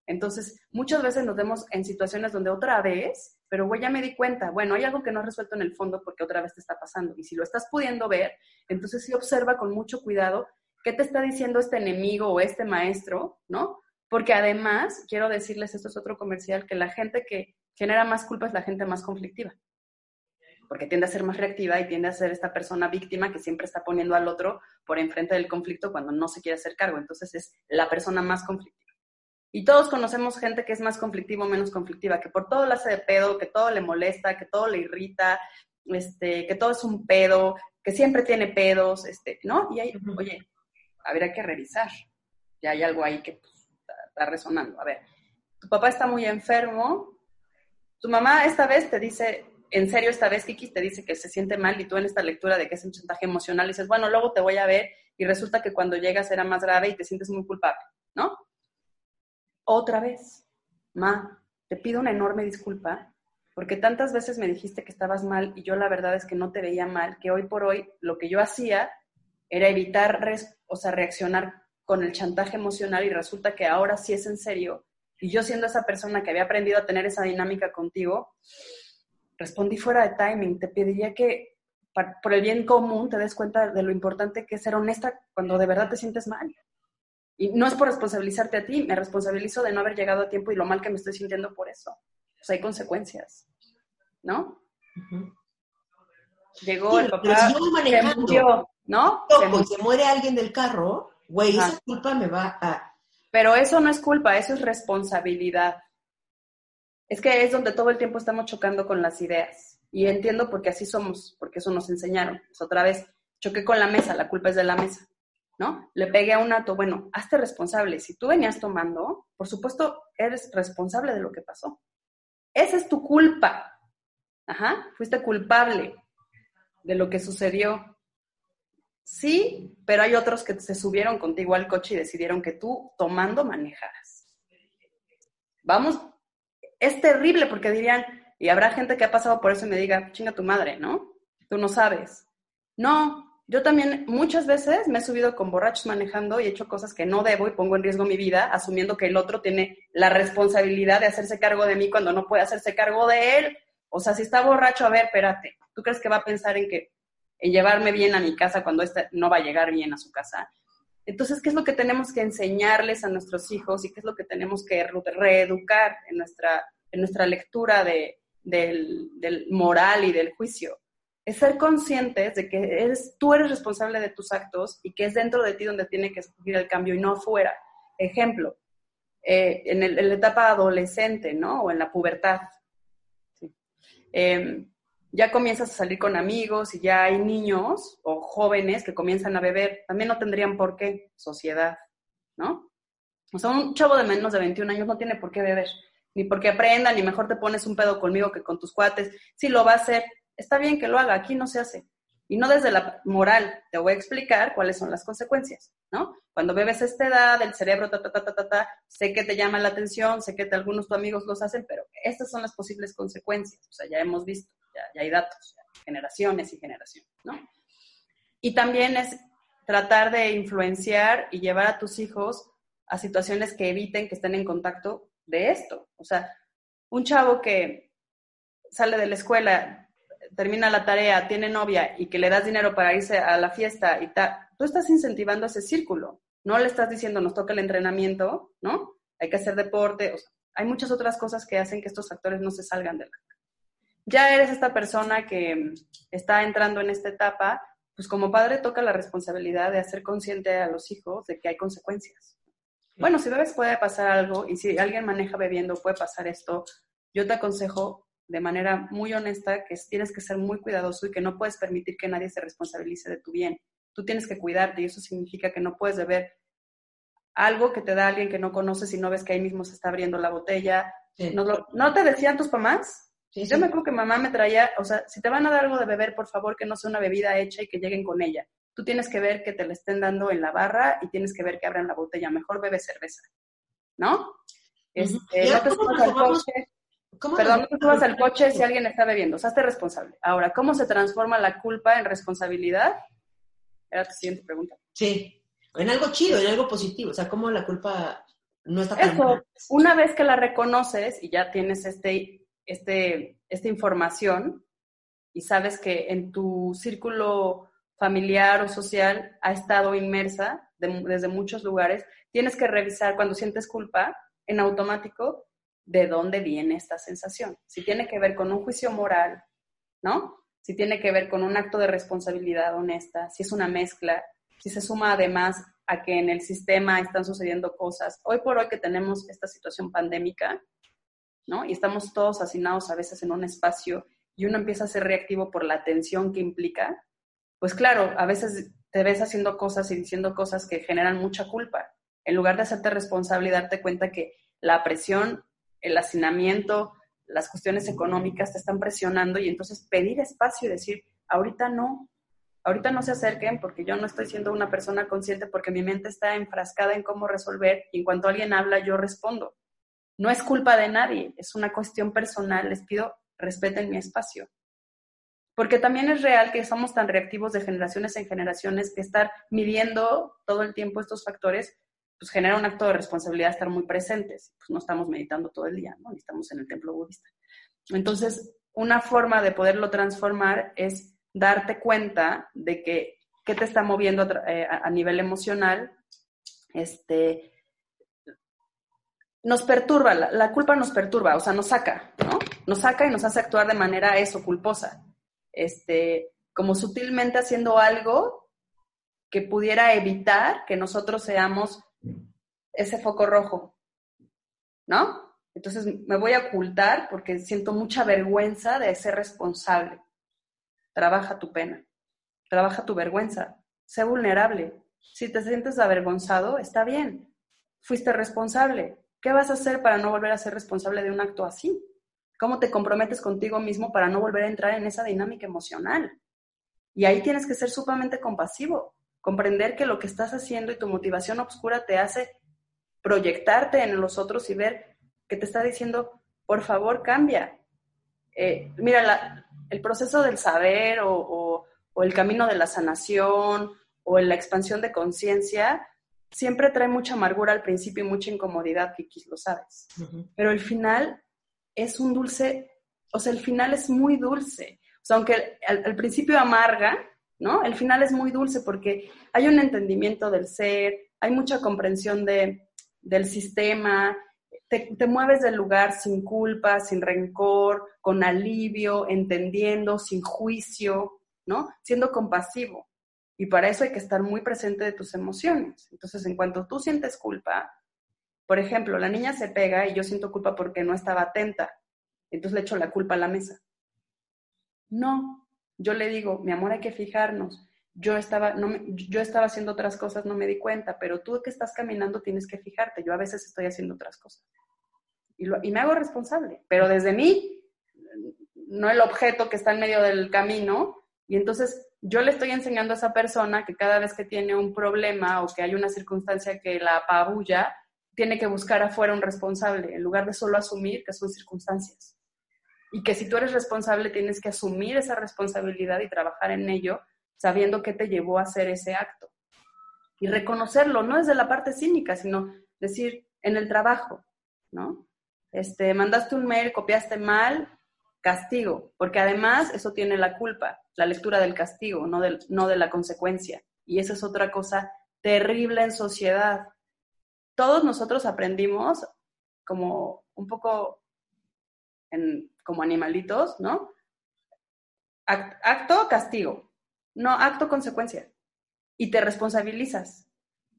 Entonces, muchas veces nos vemos en situaciones donde otra vez, pero güey, ya me di cuenta, bueno, hay algo que no he resuelto en el fondo porque otra vez te está pasando. Y si lo estás pudiendo ver, entonces sí observa con mucho cuidado qué te está diciendo este enemigo o este maestro, ¿no? Porque además, quiero decirles, esto es otro comercial, que la gente que genera más culpa es la gente más conflictiva porque tiende a ser más reactiva y tiende a ser esta persona víctima que siempre está poniendo al otro por enfrente del conflicto cuando no se quiere hacer cargo. Entonces es la persona más conflictiva. Y todos conocemos gente que es más conflictiva o menos conflictiva, que por todo le hace de pedo, que todo le molesta, que todo le irrita, este, que todo es un pedo, que siempre tiene pedos, este, ¿no? Y ahí, oye, habría que revisar. Ya hay algo ahí que pues, está resonando. A ver, tu papá está muy enfermo, tu mamá esta vez te dice, en serio esta vez Kiki te dice que se siente mal y tú en esta lectura de que es un chantaje emocional dices, bueno, luego te voy a ver y resulta que cuando llegas era más grave y te sientes muy culpable, ¿no? Otra vez, ma, te pido una enorme disculpa porque tantas veces me dijiste que estabas mal y yo la verdad es que no te veía mal, que hoy por hoy lo que yo hacía era evitar, o sea, reaccionar con el chantaje emocional y resulta que ahora sí es en serio. Y yo siendo esa persona que había aprendido a tener esa dinámica contigo, respondí fuera de timing. Te pediría que por el bien común te des cuenta de lo importante que es ser honesta cuando de verdad te sientes mal. Y no es por responsabilizarte a ti, me responsabilizo de no haber llegado a tiempo y lo mal que me estoy sintiendo por eso. Pues hay consecuencias, ¿no? Llegó el papá, se murió, ¿no? se, se muere alguien del carro, güey, esa culpa me va a... Pero eso no es culpa, eso es responsabilidad. Es que es donde todo el tiempo estamos chocando con las ideas. Y entiendo porque así somos, porque eso nos enseñaron. Pues otra vez, choqué con la mesa, la culpa es de la mesa, ¿no? Le pegué a un ato, bueno, hazte responsable. Si tú venías tomando, por supuesto, eres responsable de lo que pasó. Esa es tu culpa. Ajá, fuiste culpable de lo que sucedió. Sí, pero hay otros que se subieron contigo al coche y decidieron que tú tomando manejaras. Vamos, es terrible porque dirían, y habrá gente que ha pasado por eso y me diga, chinga tu madre, ¿no? Tú no sabes. No, yo también muchas veces me he subido con borrachos manejando y he hecho cosas que no debo y pongo en riesgo mi vida, asumiendo que el otro tiene la responsabilidad de hacerse cargo de mí cuando no puede hacerse cargo de él. O sea, si está borracho, a ver, espérate, ¿tú crees que va a pensar en que en llevarme bien a mi casa cuando éste no va a llegar bien a su casa. Entonces, ¿qué es lo que tenemos que enseñarles a nuestros hijos y qué es lo que tenemos que reeducar en nuestra, en nuestra lectura de, del, del, moral y del juicio? Es ser conscientes de que eres, tú eres responsable de tus actos y que es dentro de ti donde tiene que surgir el cambio y no afuera. Ejemplo, eh, en, el, la etapa adolescente, ¿no? O en la pubertad. ¿sí? Eh, ya comienzas a salir con amigos y ya hay niños o jóvenes que comienzan a beber, también no tendrían por qué, sociedad, ¿no? O sea, un chavo de menos de 21 años no tiene por qué beber, ni porque aprenda, ni mejor te pones un pedo conmigo que con tus cuates. Si lo va a hacer, está bien que lo haga, aquí no se hace. Y no desde la moral, te voy a explicar cuáles son las consecuencias, ¿no? Cuando bebes a esta edad, el cerebro, ta, ta, ta, ta, ta, ta, sé que te llama la atención, sé que te, algunos tus amigos los hacen, pero estas son las posibles consecuencias, o sea, ya hemos visto ya, hay datos, generaciones y generaciones, ¿no? Y también es tratar de influenciar y llevar a tus hijos a situaciones que eviten que estén en contacto de esto. O sea, un chavo que sale de la escuela, termina la tarea, tiene novia y que le das dinero para irse a la fiesta y tal, tú estás incentivando ese círculo. No le estás diciendo, nos toca el entrenamiento, ¿no? Hay que hacer deporte. Hay muchas otras cosas que hacen que estos factores no se salgan de la ya eres esta persona que está entrando en esta etapa, pues como padre toca la responsabilidad de hacer consciente a los hijos de que hay consecuencias. Bueno, si bebes puede pasar algo y si alguien maneja bebiendo puede pasar esto, yo te aconsejo de manera muy honesta que tienes que ser muy cuidadoso y que no puedes permitir que nadie se responsabilice de tu bien. Tú tienes que cuidarte y eso significa que no puedes beber algo que te da alguien que no conoces y no ves que ahí mismo se está abriendo la botella. ¿No, ¿No te decían tus mamás? Yo me acuerdo que mamá me traía, o sea, si te van a dar algo de beber, por favor, que no sea una bebida hecha y que lleguen con ella. Tú tienes que ver que te la estén dando en la barra y tienes que ver que abran la botella. Mejor bebe cerveza, ¿no? Este, no te subas al coche. Perdón, no te subas al coche si alguien está bebiendo. O sea, hazte responsable. Ahora, ¿cómo se transforma la culpa en responsabilidad? Era tu siguiente pregunta. Sí, en algo chido, en algo positivo. O sea, ¿cómo la culpa no está tan Eso, una vez que la reconoces y ya tienes este este, esta información y sabes que en tu círculo familiar o social ha estado inmersa desde muchos lugares, tienes que revisar cuando sientes culpa en automático de dónde viene esta sensación. Si tiene que ver con un juicio moral, ¿no? Si tiene que ver con un acto de responsabilidad honesta, si es una mezcla, si se suma además a que en el sistema están sucediendo cosas. Hoy por hoy que tenemos esta situación pandémica, y estamos todos hacinados a veces en un espacio y uno empieza a ser reactivo por la tensión que implica, pues claro, a veces te ves haciendo cosas y diciendo cosas que generan mucha culpa. en lugar de hacerte responsable y darte cuenta que la presión, el hacinamiento, las cuestiones económicas te están presionando y entonces pedir espacio y decir, ahorita no, ahorita no se acerquen porque yo no estoy siendo una persona consciente porque mi mente está enfrascada en cómo resolver y en cuanto alguien habla yo respondo. No es culpa de nadie, es una cuestión personal, les pido respeten mi espacio. Porque también es real que somos tan reactivos de generaciones en generaciones que estar midiendo todo el tiempo estos factores pues genera un acto de responsabilidad estar muy presentes. Pues no estamos meditando todo el día, ¿no? Ni estamos en el templo budista. Entonces, una forma de poderlo transformar es darte cuenta de que qué te está moviendo eh, a, nivel emocional, este, nos perturba, la, culpa nos perturba, o sea, nos saca, ¿no? Nos saca y nos hace actuar de manera eso, culposa. Este, como sutilmente haciendo algo que pudiera evitar que nosotros seamos ese foco rojo, ¿no? Entonces me voy a ocultar porque siento mucha vergüenza de ser responsable. Trabaja tu pena, trabaja tu vergüenza, sé vulnerable. Si te sientes avergonzado, está bien, fuiste responsable. ¿Qué vas a hacer para no volver a ser responsable de un acto así? ¿Cómo te comprometes contigo mismo para no volver a entrar en esa dinámica emocional? Y ahí tienes que ser sumamente compasivo, comprender que lo que estás haciendo y tu motivación oscura te hace proyectarte en los otros y ver que te está diciendo, por favor, cambia. Eh, mira, el proceso del saber o, el camino de la sanación o la expansión de conciencia siempre trae mucha amargura al principio y mucha incomodidad, Kiki, lo sabes. Pero el final es un dulce, o sea, el final es muy dulce. O sea, aunque al principio amarga, ¿no? El final es muy dulce porque hay un entendimiento del ser, hay mucha comprensión de, del sistema, te, mueves del lugar sin culpa, sin rencor, con alivio, entendiendo, sin juicio, ¿no? Siendo compasivo. Y para eso hay que estar muy presente de tus emociones. Entonces, en cuanto tú sientes culpa, por ejemplo, la niña se pega y yo siento culpa porque no estaba atenta. Entonces le echo la culpa a la mesa. No, yo le digo, mi amor, hay que fijarnos yo estaba, no yo estaba haciendo otras cosas, no me di cuenta, pero tú que estás caminando tienes que fijarte, yo a veces estoy haciendo otras cosas. Y me hago responsable, pero desde mí, no el objeto que está en medio del camino, y entonces yo le estoy enseñando a esa persona que cada vez que tiene un problema o que hay una circunstancia que la apabulla, tiene que buscar afuera un responsable, en lugar de solo asumir que son circunstancias. Y que si tú eres responsable, tienes que asumir esa responsabilidad y trabajar en ello sabiendo qué te llevó a hacer ese acto. Y reconocerlo, no desde la parte cínica, sino decir en el trabajo, ¿no? Este, mandaste un mail, copiaste mal, castigo, porque además eso tiene la culpa, la lectura del castigo, no, no de la consecuencia. Y esa es otra cosa terrible en sociedad. Todos nosotros aprendimos como un poco como animalitos, ¿no? Acto, castigo. No, acto consecuencia. Y te responsabilizas.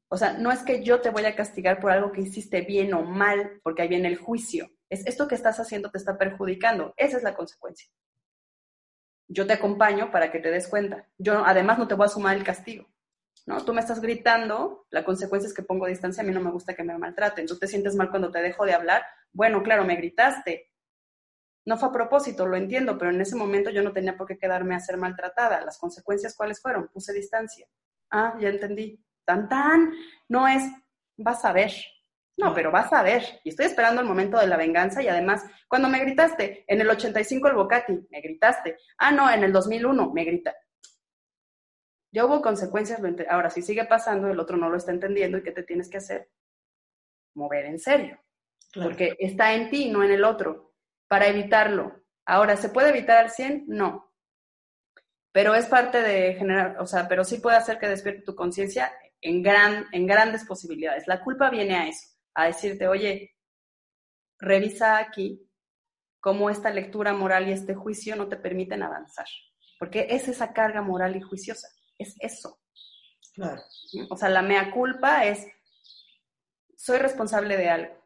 O sea, no es que yo te voy a castigar por algo que hiciste bien o mal, porque ahí viene el juicio. Es esto que estás haciendo te está perjudicando. Esa es la consecuencia. Yo te acompaño para que te des cuenta. Yo además no te voy a sumar el castigo. ¿no? Tú me estás gritando, la consecuencia es que pongo distancia, a mí no me gusta que me maltraten. Tú te sientes mal cuando te dejo de hablar. Bueno, claro, me gritaste, no fue a propósito, lo entiendo, pero en ese momento yo no tenía por qué quedarme a ser maltratada. Las consecuencias, ¿cuáles fueron? Puse distancia. Ah, ya entendí. Tan, tan, no es, vas a ver. No, pero vas a ver. Y estoy esperando el momento de la venganza y además, cuando me gritaste, en el 85 el Bocati, me gritaste. Ah, no, en el 2001 me grita. Ya hubo consecuencias, ahora si sigue pasando, el otro no lo está entendiendo y ¿qué te tienes que hacer? Mover en serio. Porque está en ti, no en el otro para evitarlo. Ahora, ¿se puede evitar al 100? No. Pero es parte de generar, o sea, pero sí puede hacer que despierte tu conciencia en, gran, en grandes posibilidades. La culpa viene a eso, a decirte, oye, revisa aquí cómo esta lectura moral y este juicio no te permiten avanzar. Porque es esa carga moral y juiciosa, es eso. Claro. O sea, la mea culpa es, soy responsable de algo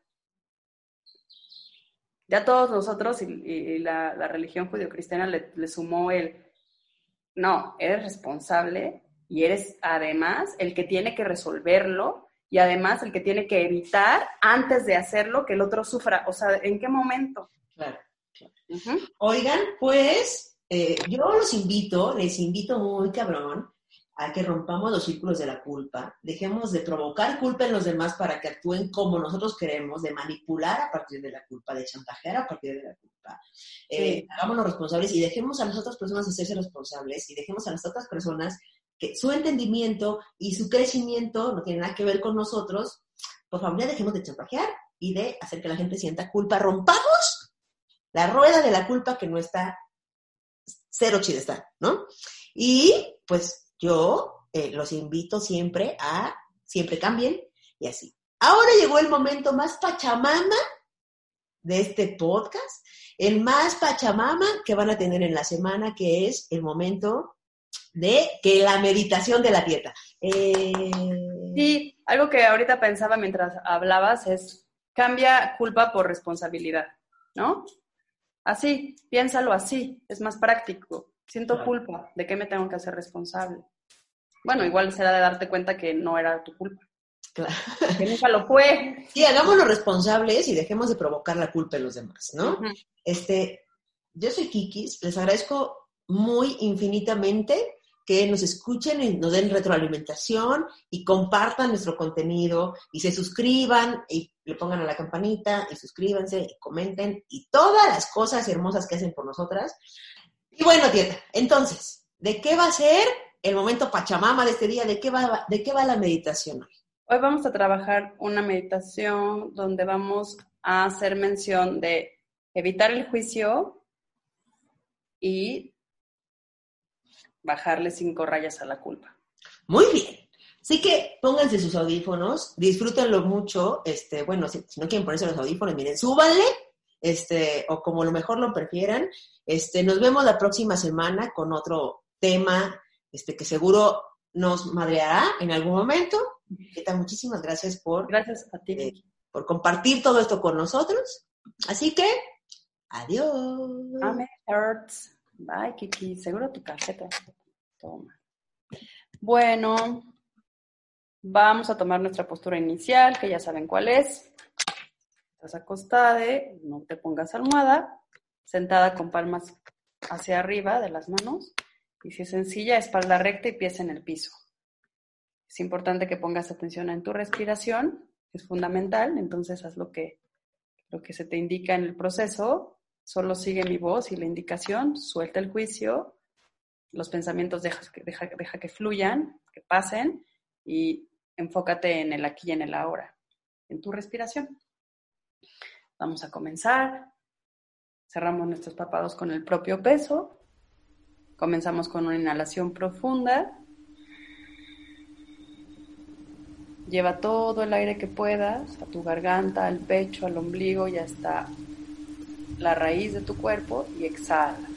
ya todos nosotros y, la, religión judio-cristiana le, sumó el, no, eres responsable y eres además el que tiene que resolverlo y además el que tiene que evitar antes de hacerlo que el otro sufra. O sea, ¿en qué momento? Claro, claro. Oigan, pues eh, yo los invito, les invito muy cabrón a que rompamos los círculos de la culpa, dejemos de provocar culpa en los demás para que actúen como nosotros queremos, de manipular a partir de la culpa, de chantajear a partir de la culpa. Eh, hagámonos responsables y dejemos a las otras personas hacerse responsables y dejemos a las otras personas que su entendimiento y su crecimiento no tienen nada que ver con nosotros. Por favor, ya dejemos de chantajear y de hacer que la gente sienta culpa. Rompamos la rueda de la culpa que no está cero chida ¿no? Y pues yo eh, los invito siempre a, siempre cambien y así. Ahora llegó el momento más pachamama de este podcast, el más pachamama que van a tener en la semana, que es el momento de que la meditación de la dieta. Eh... Sí, algo que ahorita pensaba mientras hablabas es cambia culpa por responsabilidad, ¿no? Así, piénsalo así, es más práctico. Siento culpa, ¿de qué me tengo que hacer responsable? Bueno, igual será de darte cuenta que no era tu culpa. Claro. Que nunca lo fue. Sí, hagámonos responsables y dejemos de provocar la culpa en los demás, ¿no? Este, yo soy Kikis, les agradezco muy infinitamente que nos escuchen y nos den retroalimentación y compartan nuestro contenido y se suscriban y le pongan a la campanita y suscríbanse y comenten y todas las cosas hermosas que hacen por nosotras. Y bueno, tieta, entonces, ¿de qué va a ser el momento pachamama de este día? ¿De qué va, de qué va la meditación hoy? Hoy vamos a trabajar una meditación donde vamos a hacer mención de evitar el juicio y bajarle cinco rayas a la culpa. Muy bien. Así que pónganse sus audífonos, disfrútenlo mucho. Este, bueno, si, no quieren ponerse los audífonos, miren, súbanle, este, o como lo mejor lo prefieran. Este, nos vemos la próxima semana con otro tema, este, que seguro nos madreará en algún momento. muchísimas gracias por, gracias a ti. Eh, por compartir todo esto con nosotros. Así que, adiós. Amén, Bye, Kiki. Seguro tu caseta. Bueno, vamos a tomar nuestra postura inicial, que ya saben cuál es. Estás acostada, no te pongas almohada, sentada con palmas hacia arriba de las manos. Y si es sencilla, espalda recta y pies en el piso. Es importante que pongas atención en tu respiración, es fundamental, entonces haz lo que, lo que se te indica en el proceso Solo sigue mi voz y la indicación, suelta el juicio, los pensamientos deja, que fluyan, que pasen y enfócate en el aquí y en el ahora, en tu respiración. Vamos a comenzar. Cerramos nuestros párpados con el propio peso. Comenzamos con una inhalación profunda. Lleva todo el aire que puedas a tu garganta, al pecho, al ombligo y hasta la raíz de tu cuerpo y exhala.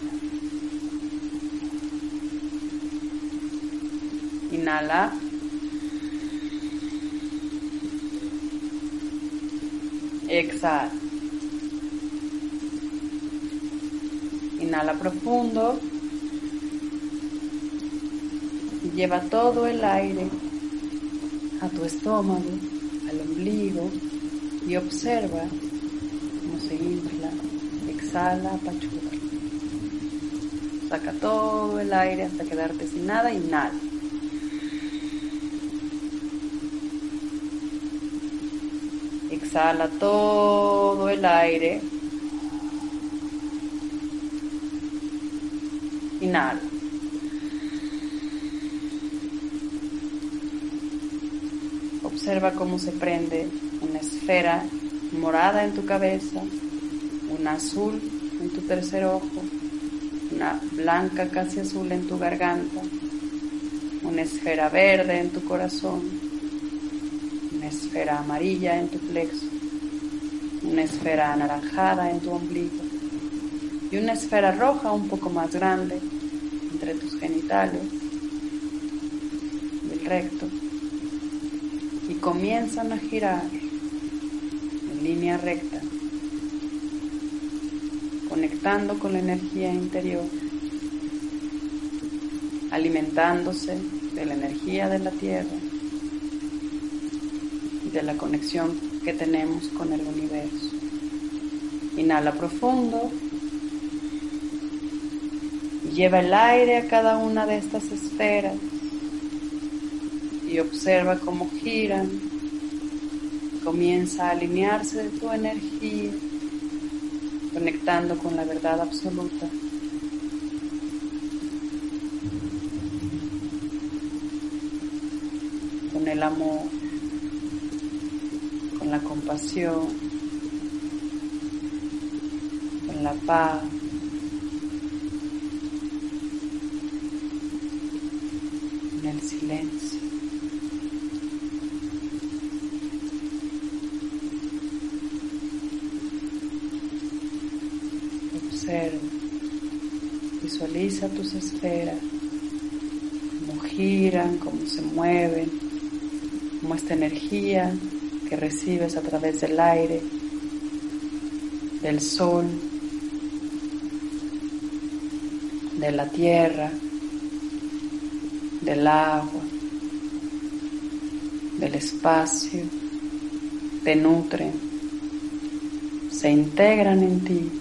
Inhala. Exhala. Inhala profundo. Y lleva todo el aire a tu estómago, al ombligo y observa cómo se infla. Exhala, apachura. Saca todo el aire hasta quedarte sin nada. Inhala. Exhala todo el aire. Inhala. Observa cómo se prende una esfera morada en tu cabeza, una azul en tu tercer ojo, una blanca casi azul en tu garganta, una esfera verde en tu corazón, esfera amarilla en tu plexo, una esfera anaranjada en tu ombligo y una esfera roja un poco más grande entre tus genitales, el recto, y comienzan a girar en línea recta, conectando con la energía interior, alimentándose de la energía de la tierra y de la conexión que tenemos con el universo. Inhala profundo lleva el aire a cada una de estas esferas y observa cómo giran. Comienza a alinearse de tu energía, conectando con la verdad absoluta. Con el amor, con la compasión, con la paz. Visualiza tus esferas, cómo giran, cómo se mueven, cómo esta energía que recibes a través del aire, del sol, de la tierra, del agua, del espacio, te nutren, se integran en ti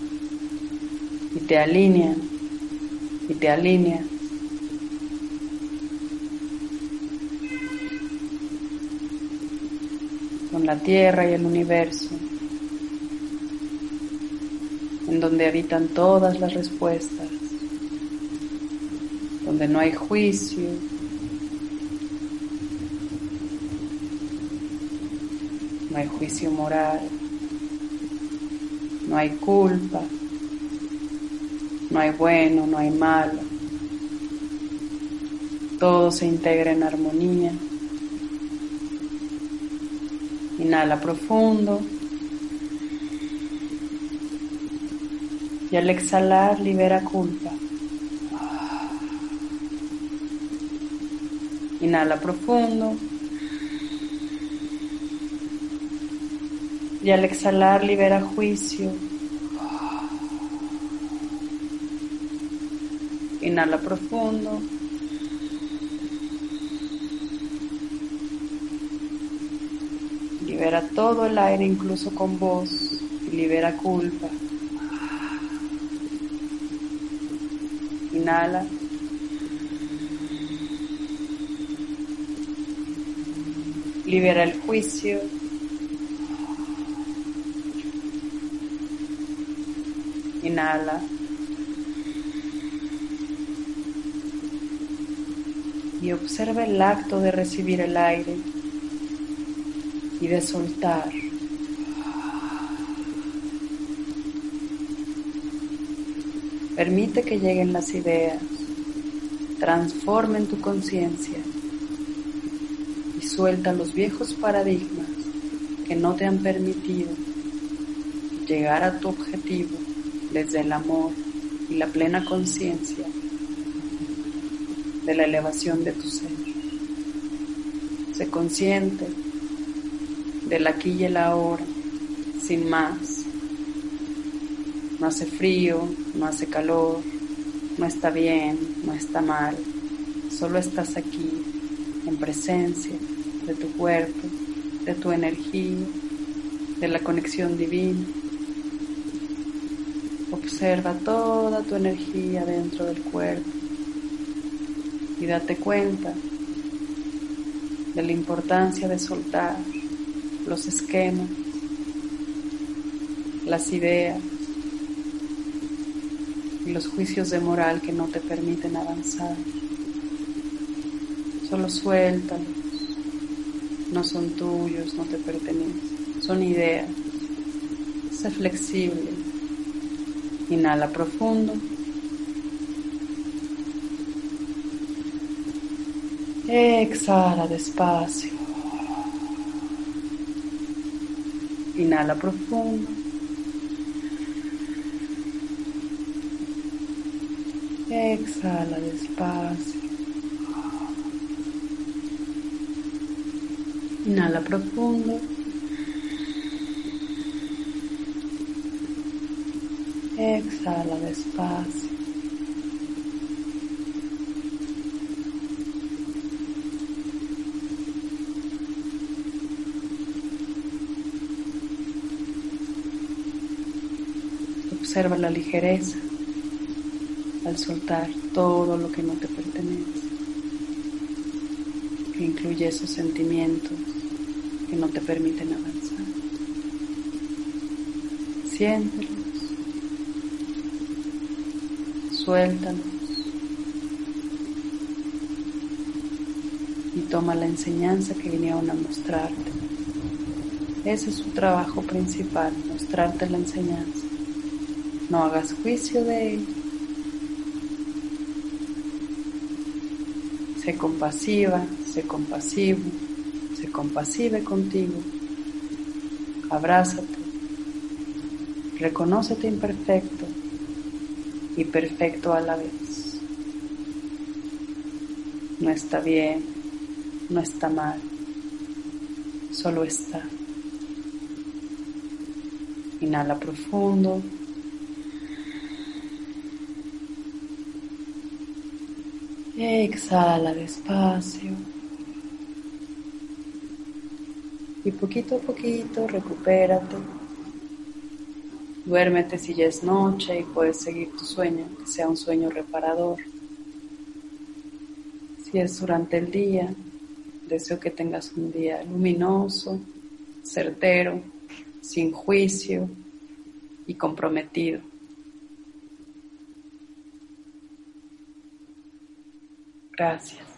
y te alinean y te alinea. Con la tierra y el universo, en donde habitan todas las respuestas, donde no hay juicio, no hay juicio moral, no hay culpa. No hay bueno, no hay malo. Todo se integra en armonía. Inhala profundo. Y al exhalar libera culpa. Inhala profundo. Y al exhalar libera juicio. Inhala profundo. Libera todo el aire, incluso con voz, y libera culpa. Inhala. Libera el juicio. Inhala. y observa el acto de recibir el aire y de soltar. Permite que lleguen las ideas, transformen tu conciencia y suelta los viejos paradigmas que no te han permitido llegar a tu objetivo desde el amor y la plena conciencia de la elevación de tu ser. Sé consciente del aquí y el ahora, sin más. No hace frío, no hace calor, no está bien, no está mal. Solo estás aquí, en presencia de tu cuerpo, de tu energía, de la conexión divina. Observa toda tu energía dentro del cuerpo y date cuenta de la importancia de soltar los esquemas, las ideas y los juicios de moral que no te permiten avanzar. Solo suéltalos, no son tuyos, no te pertenecen, son ideas. Sé flexible, inhala profundo. Exhala despacio. Inhala profundo. Exhala despacio. Inhala profundo. Exhala despacio. Observa la ligereza al soltar todo lo que no te pertenece, que incluye esos sentimientos que no te permiten avanzar. Siéntelos, suéltalos y toma la enseñanza que vinieron a mostrarte. Ese es su trabajo principal, mostrarte la enseñanza. No hagas juicio de él. Sé compasiva, sé compasivo, sé compasive contigo. Abrázate. Reconócete imperfecto y perfecto a la vez. No está bien, no está mal, solo está. Inhala profundo. Exhala despacio. Y poquito a poquito recupérate. Duérmete si ya es noche y puedes seguir tu sueño, que sea un sueño reparador. Si es durante el día, deseo que tengas un día luminoso, certero, sin juicio y comprometido. Gracias.